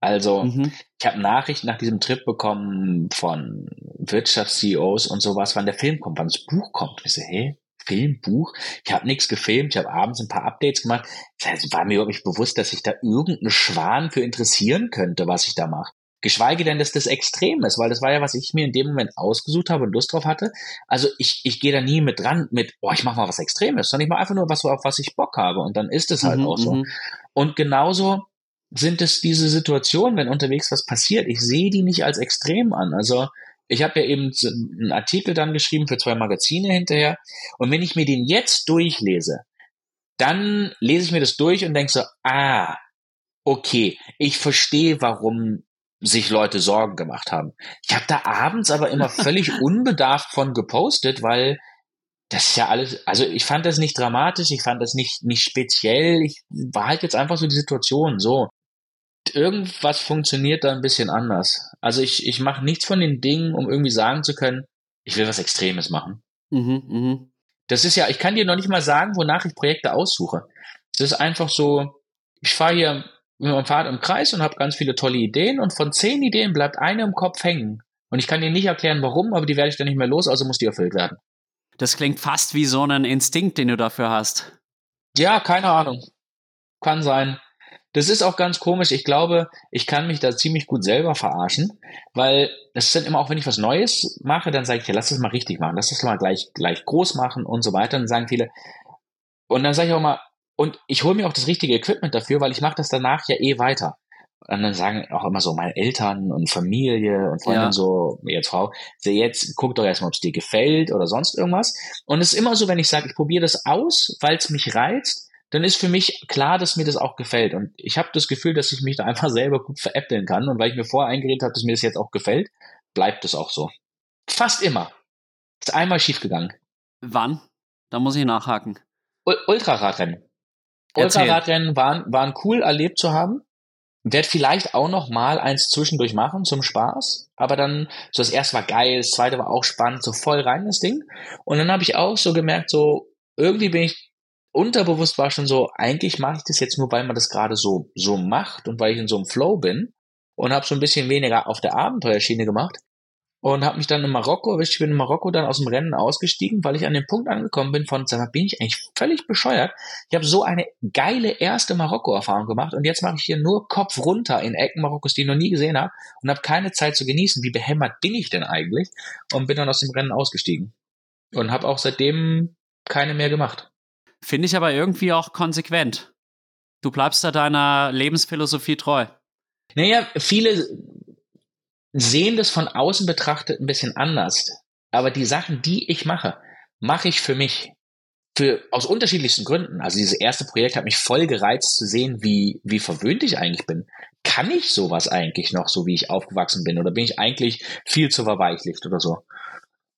Also, mhm. ich habe Nachrichten nach diesem Trip bekommen von Wirtschafts-CEOs und sowas, wann der Film kommt, wann das Buch kommt. Ich so, hey, Film, Buch? Ich habe nichts gefilmt, ich habe abends ein paar Updates gemacht. Es war mir überhaupt nicht bewusst, dass sich da irgendein Schwan für interessieren könnte, was ich da mache. Geschweige denn, dass das extrem ist, weil das war ja, was ich mir in dem Moment ausgesucht habe und Lust drauf hatte. Also ich, ich gehe da nie mit dran mit, oh, ich mache mal was Extremes, sondern ich mache einfach nur was, auf was ich Bock habe. Und dann ist es halt mhm, auch so. Mhm. Und genauso sind es diese Situationen, wenn unterwegs was passiert. Ich sehe die nicht als extrem an. Also ich habe ja eben einen Artikel dann geschrieben für zwei Magazine hinterher. Und wenn ich mir den jetzt durchlese, dann lese ich mir das durch und denke so, ah, okay, ich verstehe, warum sich Leute Sorgen gemacht haben. Ich habe da abends aber immer völlig unbedarft von gepostet, weil das ist ja alles, also ich fand das nicht dramatisch, ich fand das nicht, nicht speziell, ich war halt jetzt einfach so die Situation, so irgendwas funktioniert da ein bisschen anders. Also ich, ich mache nichts von den Dingen, um irgendwie sagen zu können, ich will was Extremes machen. Mhm, mh. Das ist ja, ich kann dir noch nicht mal sagen, wonach ich Projekte aussuche. Das ist einfach so, ich fahre hier mit meinem Fahrrad im Kreis und habe ganz viele tolle Ideen und von zehn Ideen bleibt eine im Kopf hängen. Und ich kann dir nicht erklären, warum, aber die werde ich dann nicht mehr los, also muss die erfüllt werden. Das klingt fast wie so ein Instinkt, den du dafür hast. Ja, keine Ahnung. Kann sein. Das ist auch ganz komisch. Ich glaube, ich kann mich da ziemlich gut selber verarschen, weil ist dann immer auch, wenn ich was Neues mache, dann sage ich, ja, lass das mal richtig machen, lass das mal gleich, gleich groß machen und so weiter. Und dann sagen viele, und dann sage ich auch mal, und ich hole mir auch das richtige Equipment dafür, weil ich mache das danach ja eh weiter. Und dann sagen auch immer so meine Eltern und Familie und Freunde ja. so, jetzt Frau, jetzt guck doch erstmal, ob es dir gefällt oder sonst irgendwas. Und es ist immer so, wenn ich sage, ich probiere das aus, weil es mich reizt, dann ist für mich klar, dass mir das auch gefällt. Und ich habe das Gefühl, dass ich mich da einfach selber gut veräppeln kann. Und weil ich mir vorher eingeredet habe, dass mir das jetzt auch gefällt, bleibt es auch so. Fast immer. Ist einmal schiefgegangen. Wann? Da muss ich nachhaken. Ultraradrennen. Ultraradrennen waren, waren cool erlebt zu haben. Werd vielleicht auch noch mal eins zwischendurch machen zum Spaß. Aber dann, so das erste war geil, das zweite war auch spannend, so voll rein das Ding. Und dann habe ich auch so gemerkt, so irgendwie bin ich unterbewusst war schon so, eigentlich mache ich das jetzt nur, weil man das gerade so, so macht und weil ich in so einem Flow bin und habe so ein bisschen weniger auf der Abenteuerschiene gemacht und habe mich dann in Marokko. Ich bin in Marokko dann aus dem Rennen ausgestiegen, weil ich an den Punkt angekommen bin von, sag mal, bin ich eigentlich völlig bescheuert. Ich habe so eine geile erste Marokko-Erfahrung gemacht und jetzt mache ich hier nur Kopf runter in Ecken Marokkos, die ich noch nie gesehen habe und habe keine Zeit zu genießen. Wie behämmert bin ich denn eigentlich? Und bin dann aus dem Rennen ausgestiegen und habe auch seitdem keine mehr gemacht. Finde ich aber irgendwie auch konsequent. Du bleibst da deiner Lebensphilosophie treu. Naja, viele sehen das von außen betrachtet ein bisschen anders. Aber die Sachen, die ich mache, mache ich für mich. Für, aus unterschiedlichsten Gründen. Also dieses erste Projekt hat mich voll gereizt zu sehen, wie, wie verwöhnt ich eigentlich bin. Kann ich sowas eigentlich noch, so wie ich aufgewachsen bin? Oder bin ich eigentlich viel zu verweichlicht oder so?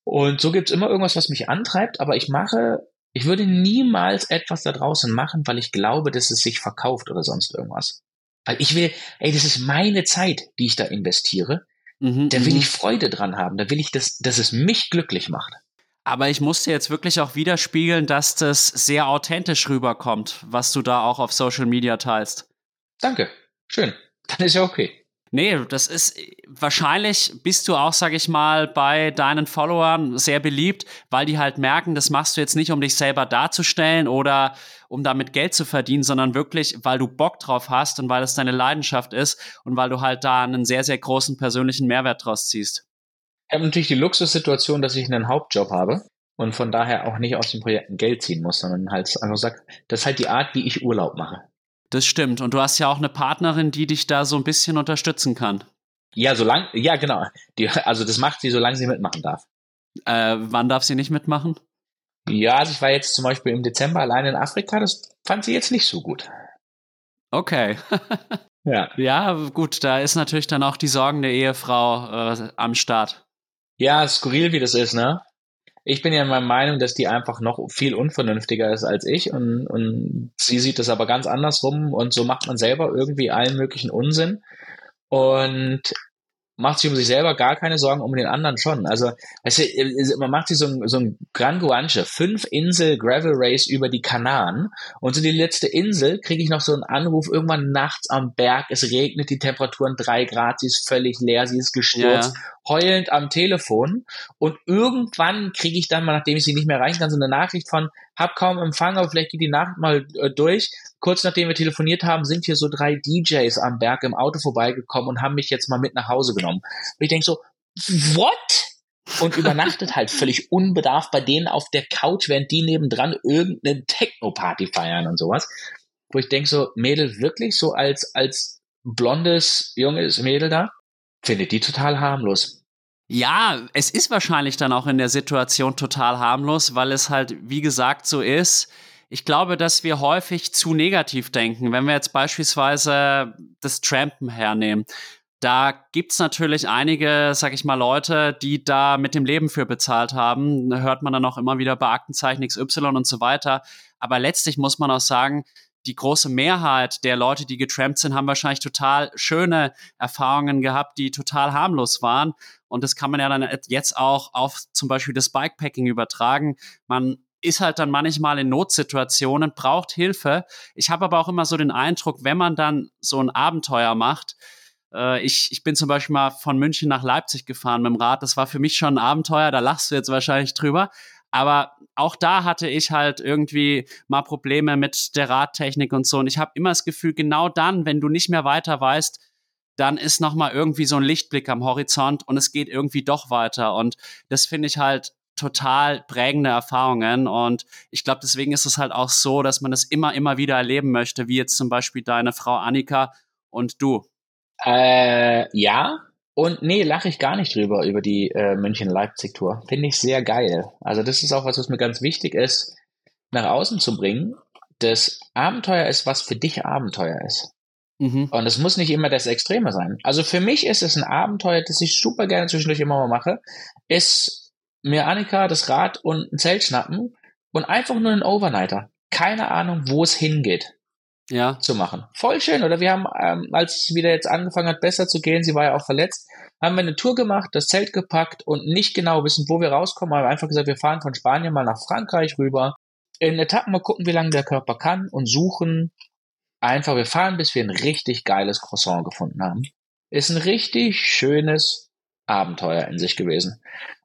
Und so gibt's immer irgendwas, was mich antreibt, aber ich mache ich würde niemals etwas da draußen machen, weil ich glaube, dass es sich verkauft oder sonst irgendwas. Weil ich will, ey, das ist meine Zeit, die ich da investiere. Mhm, da will mhm. ich Freude dran haben. Da will ich, dass, dass es mich glücklich macht. Aber ich musste jetzt wirklich auch widerspiegeln, dass das sehr authentisch rüberkommt, was du da auch auf Social Media teilst. Danke. Schön. Dann ist ja okay. Nee, das ist wahrscheinlich bist du auch, sag ich mal, bei deinen Followern sehr beliebt, weil die halt merken, das machst du jetzt nicht, um dich selber darzustellen oder um damit Geld zu verdienen, sondern wirklich, weil du Bock drauf hast und weil es deine Leidenschaft ist und weil du halt da einen sehr, sehr großen persönlichen Mehrwert draus ziehst. Ich habe natürlich die Luxussituation, dass ich einen Hauptjob habe und von daher auch nicht aus den Projekten Geld ziehen muss, sondern halt einfach sagt, das ist halt die Art, wie ich Urlaub mache. Das stimmt. Und du hast ja auch eine Partnerin, die dich da so ein bisschen unterstützen kann. Ja, solange, ja, genau. Die, also das macht sie, solange sie mitmachen darf. Äh, wann darf sie nicht mitmachen? Ja, also ich war jetzt zum Beispiel im Dezember allein in Afrika, das fand sie jetzt nicht so gut. Okay. ja. Ja, gut, da ist natürlich dann auch die sorgende Ehefrau äh, am Start. Ja, skurril wie das ist, ne? Ich bin ja meiner Meinung, dass die einfach noch viel unvernünftiger ist als ich und, und sie sieht es aber ganz andersrum und so macht man selber irgendwie allen möglichen Unsinn. Und macht sich um sich selber gar keine Sorgen, um den anderen schon. Also, weißt du, man macht sich so ein, so ein Gran Guanche, fünf Insel Gravel Race über die Kanaren und so die letzte Insel kriege ich noch so einen Anruf irgendwann nachts am Berg, es regnet, die Temperaturen drei Grad, sie ist völlig leer, sie ist gestürzt, ja, heulend am Telefon und irgendwann kriege ich dann mal, nachdem ich sie nicht mehr erreichen kann, so eine Nachricht von, hab kaum Empfang, aber vielleicht geht die Nacht mal äh, durch. Kurz nachdem wir telefoniert haben, sind hier so drei DJs am Berg im Auto vorbeigekommen und haben mich jetzt mal mit nach Hause genommen. Und ich denke so, what? Und übernachtet halt völlig unbedarft bei denen auf der Couch, während die nebendran irgendeine Techno-Party feiern und sowas. Wo ich denke so, Mädel wirklich so als, als blondes, junges Mädel da, findet die total harmlos. Ja, es ist wahrscheinlich dann auch in der Situation total harmlos, weil es halt, wie gesagt, so ist. Ich glaube, dass wir häufig zu negativ denken. Wenn wir jetzt beispielsweise das Trampen hernehmen, da gibt's natürlich einige, sag ich mal, Leute, die da mit dem Leben für bezahlt haben. Da hört man dann auch immer wieder bei Aktenzeichen XY und so weiter. Aber letztlich muss man auch sagen, die große Mehrheit der Leute, die getrampt sind, haben wahrscheinlich total schöne Erfahrungen gehabt, die total harmlos waren. Und das kann man ja dann jetzt auch auf zum Beispiel das Bikepacking übertragen. Man ist halt dann manchmal in Notsituationen, braucht Hilfe. Ich habe aber auch immer so den Eindruck, wenn man dann so ein Abenteuer macht, äh, ich, ich bin zum Beispiel mal von München nach Leipzig gefahren mit dem Rad. Das war für mich schon ein Abenteuer, da lachst du jetzt wahrscheinlich drüber. Aber auch da hatte ich halt irgendwie mal Probleme mit der Radtechnik und so. Und ich habe immer das Gefühl, genau dann, wenn du nicht mehr weiter weißt, dann ist noch mal irgendwie so ein Lichtblick am Horizont und es geht irgendwie doch weiter. Und das finde ich halt total prägende Erfahrungen. Und ich glaube, deswegen ist es halt auch so, dass man es immer, immer wieder erleben möchte, wie jetzt zum Beispiel deine Frau Annika und du. Äh, ja, und nee, lache ich gar nicht drüber, über die äh, München-Leipzig-Tour. Finde ich sehr geil. Also das ist auch was, was mir ganz wichtig ist, nach außen zu bringen. Das Abenteuer ist, was für dich Abenteuer ist. Mhm. Und es muss nicht immer das Extreme sein. Also für mich ist es ein Abenteuer, das ich super gerne zwischendurch immer mal mache, ist mir Annika das Rad und ein Zelt schnappen und einfach nur einen Overnighter. Keine Ahnung, wo es hingeht ja. zu machen. Voll schön. Oder wir haben, ähm, als es wieder jetzt angefangen hat, besser zu gehen, sie war ja auch verletzt, haben wir eine Tour gemacht, das Zelt gepackt und nicht genau wissen, wo wir rauskommen, haben einfach gesagt, wir fahren von Spanien mal nach Frankreich rüber, in Etappen mal gucken, wie lange der Körper kann und suchen einfach, wir fahren, bis wir ein richtig geiles Croissant gefunden haben. Ist ein richtig schönes Abenteuer in sich gewesen.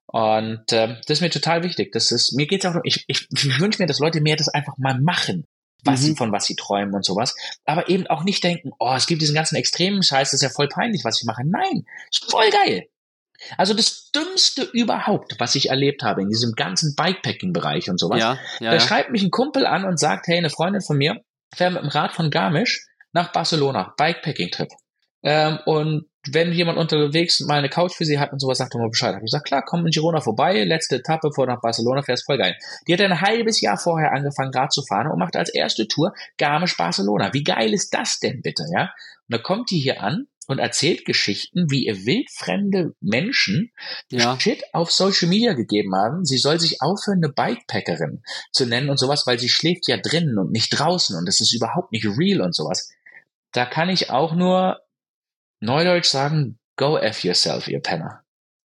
Und äh, das ist mir total wichtig. Das ist, mir geht's auch, ich, ich, ich wünsche mir, dass Leute mehr das einfach mal machen was mhm. sie, von was sie träumen und sowas. Aber eben auch nicht denken, oh, es gibt diesen ganzen extremen Scheiß, das ist ja voll peinlich, was ich mache. Nein, ist voll geil. Also das Dümmste überhaupt, was ich erlebt habe in diesem ganzen Bikepacking-Bereich und sowas. Ja, ja, da ja. schreibt mich ein Kumpel an und sagt, hey, eine Freundin von mir fährt mit dem Rad von Garmisch nach Barcelona, Bikepacking-Trip. Ähm, und wenn jemand unterwegs mal eine Couch für sie hat und sowas, sagt doch mal Bescheid. Hab ich gesagt, klar, komm in Girona vorbei, letzte Etappe vor nach Barcelona fährst, voll geil. Die hat ein halbes Jahr vorher angefangen, Rad zu fahren und macht als erste Tour Garmisch-Barcelona. Wie geil ist das denn bitte, ja? Und da kommt die hier an und erzählt Geschichten, wie ihr wildfremde Menschen ja. Shit auf Social Media gegeben haben. Sie soll sich aufhören, eine Bikepackerin zu nennen und sowas, weil sie schläft ja drinnen und nicht draußen und das ist überhaupt nicht real und sowas. Da kann ich auch nur Neudeutsch sagen, go F yourself, ihr Penner.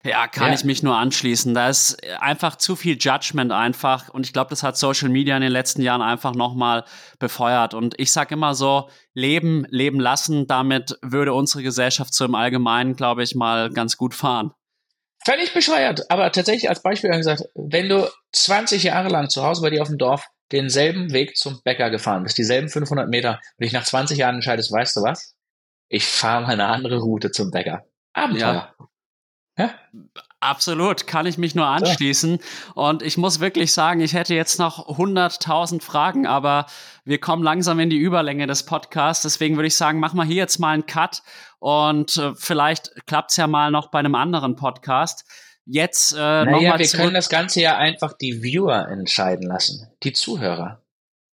Ja, kann ja. ich mich nur anschließen. Da ist einfach zu viel Judgment einfach und ich glaube, das hat Social Media in den letzten Jahren einfach nochmal befeuert. Und ich sage immer so, leben, leben lassen, damit würde unsere Gesellschaft so im Allgemeinen, glaube ich, mal ganz gut fahren. Völlig bescheuert, aber tatsächlich als Beispiel gesagt, wenn du 20 Jahre lang zu Hause bei dir auf dem Dorf denselben Weg zum Bäcker gefahren bist, dieselben 500 Meter, und dich nach 20 Jahren entscheidest, weißt du was? Ich fahre mal eine andere Route zum Bäcker. Abenteuer. Ja. ja? Absolut, kann ich mich nur anschließen. Und ich muss wirklich sagen, ich hätte jetzt noch 100.000 Fragen, aber wir kommen langsam in die Überlänge des Podcasts. Deswegen würde ich sagen, mach mal hier jetzt mal einen Cut und äh, vielleicht klappt's ja mal noch bei einem anderen Podcast. Jetzt äh, naja, wir können das Ganze ja einfach die Viewer entscheiden lassen, die Zuhörer.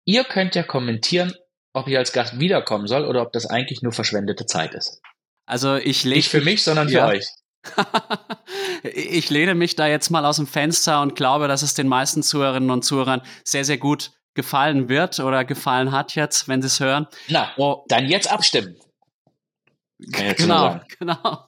Ihr könnt ja kommentieren, ob ich als Gast wiederkommen soll oder ob das eigentlich nur verschwendete Zeit ist. Also ich lege nicht für mich, sondern für ja. euch. ich lehne mich da jetzt mal aus dem Fenster und glaube, dass es den meisten Zuhörerinnen und Zuhörern sehr, sehr gut gefallen wird oder gefallen hat jetzt, wenn sie es hören. Na, oh. dann jetzt abstimmen. Genau, genau.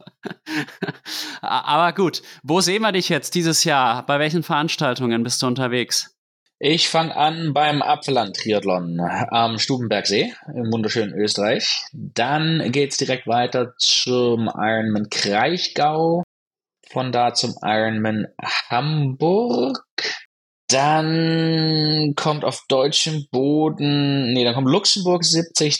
Aber gut, wo sehen wir dich jetzt dieses Jahr? Bei welchen Veranstaltungen bist du unterwegs? Ich fange an beim Apfelland-Triathlon am Stubenbergsee im wunderschönen Österreich. Dann geht's direkt weiter zum Ironman Kraichgau. Von da zum Ironman Hamburg. Dann kommt auf deutschem Boden, nee, dann kommt Luxemburg 73,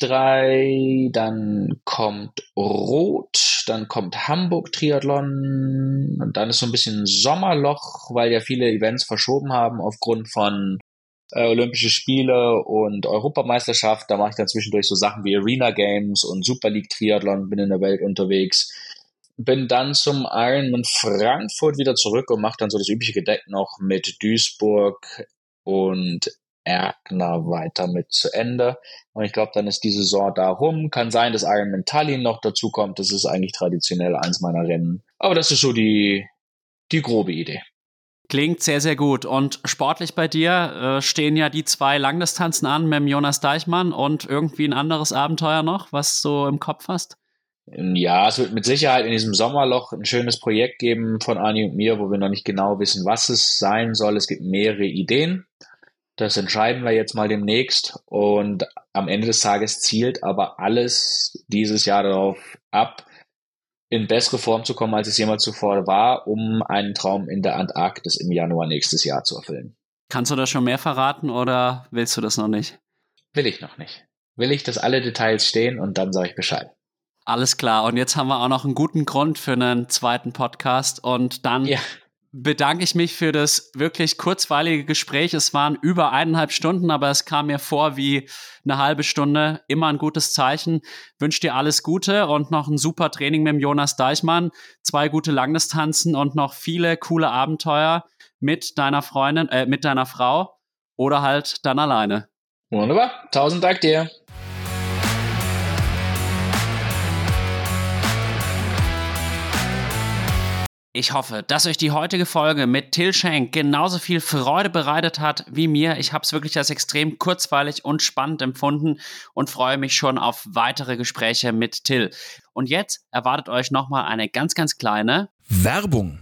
dann kommt Rot, dann kommt Hamburg Triathlon und dann ist so ein bisschen Sommerloch, weil ja viele Events verschoben haben aufgrund von äh, Olympische Spiele und Europameisterschaft. Da mache ich dann zwischendurch so Sachen wie Arena Games und Super League Triathlon, bin in der Welt unterwegs bin dann zum Ironman Frankfurt wieder zurück und mache dann so das übliche Gedeck noch mit Duisburg und Erkner weiter mit zu Ende. Und ich glaube, dann ist die Saison da rum. Kann sein, dass Ironman Tallinn noch dazu kommt. Das ist eigentlich traditionell eins meiner Rennen. Aber das ist so die, die grobe Idee. Klingt sehr, sehr gut. Und sportlich bei dir äh, stehen ja die zwei Langdistanzen an mit dem Jonas Deichmann und irgendwie ein anderes Abenteuer noch, was du im Kopf hast? Ja, es wird mit Sicherheit in diesem Sommerloch ein schönes Projekt geben von Ani und mir, wo wir noch nicht genau wissen, was es sein soll. Es gibt mehrere Ideen. Das entscheiden wir jetzt mal demnächst. Und am Ende des Tages zielt aber alles dieses Jahr darauf ab, in bessere Form zu kommen, als es jemals zuvor war, um einen Traum in der Antarktis im Januar nächstes Jahr zu erfüllen. Kannst du das schon mehr verraten oder willst du das noch nicht? Will ich noch nicht. Will ich, dass alle Details stehen und dann sage ich Bescheid. Alles klar. Und jetzt haben wir auch noch einen guten Grund für einen zweiten Podcast. Und dann ja. bedanke ich mich für das wirklich kurzweilige Gespräch. Es waren über eineinhalb Stunden, aber es kam mir vor wie eine halbe Stunde. Immer ein gutes Zeichen. Wünsche dir alles Gute und noch ein super Training mit dem Jonas Deichmann. Zwei gute Langdistanzen und noch viele coole Abenteuer mit deiner Freundin, äh, mit deiner Frau oder halt dann alleine. Wunderbar. Tausend Dank dir. Ich hoffe, dass euch die heutige Folge mit Till Schenk genauso viel Freude bereitet hat wie mir. Ich habe es wirklich als extrem kurzweilig und spannend empfunden und freue mich schon auf weitere Gespräche mit Till. Und jetzt erwartet euch nochmal eine ganz, ganz kleine Werbung.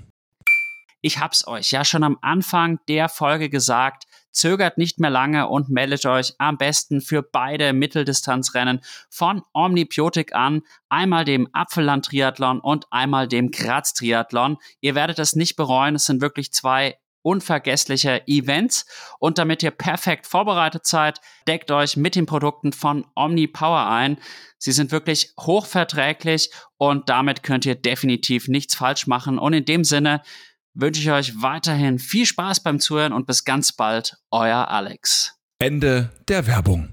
Ich habe es euch ja schon am Anfang der Folge gesagt. Zögert nicht mehr lange und meldet euch am besten für beide Mitteldistanzrennen von Omnibiotik an. Einmal dem Apfelland Triathlon und einmal dem Graz Triathlon. Ihr werdet es nicht bereuen. Es sind wirklich zwei unvergessliche Events. Und damit ihr perfekt vorbereitet seid, deckt euch mit den Produkten von Omni Power ein. Sie sind wirklich hochverträglich und damit könnt ihr definitiv nichts falsch machen. Und in dem Sinne wünsche ich euch weiterhin viel Spaß beim Zuhören und bis ganz bald, euer Alex. Ende der Werbung.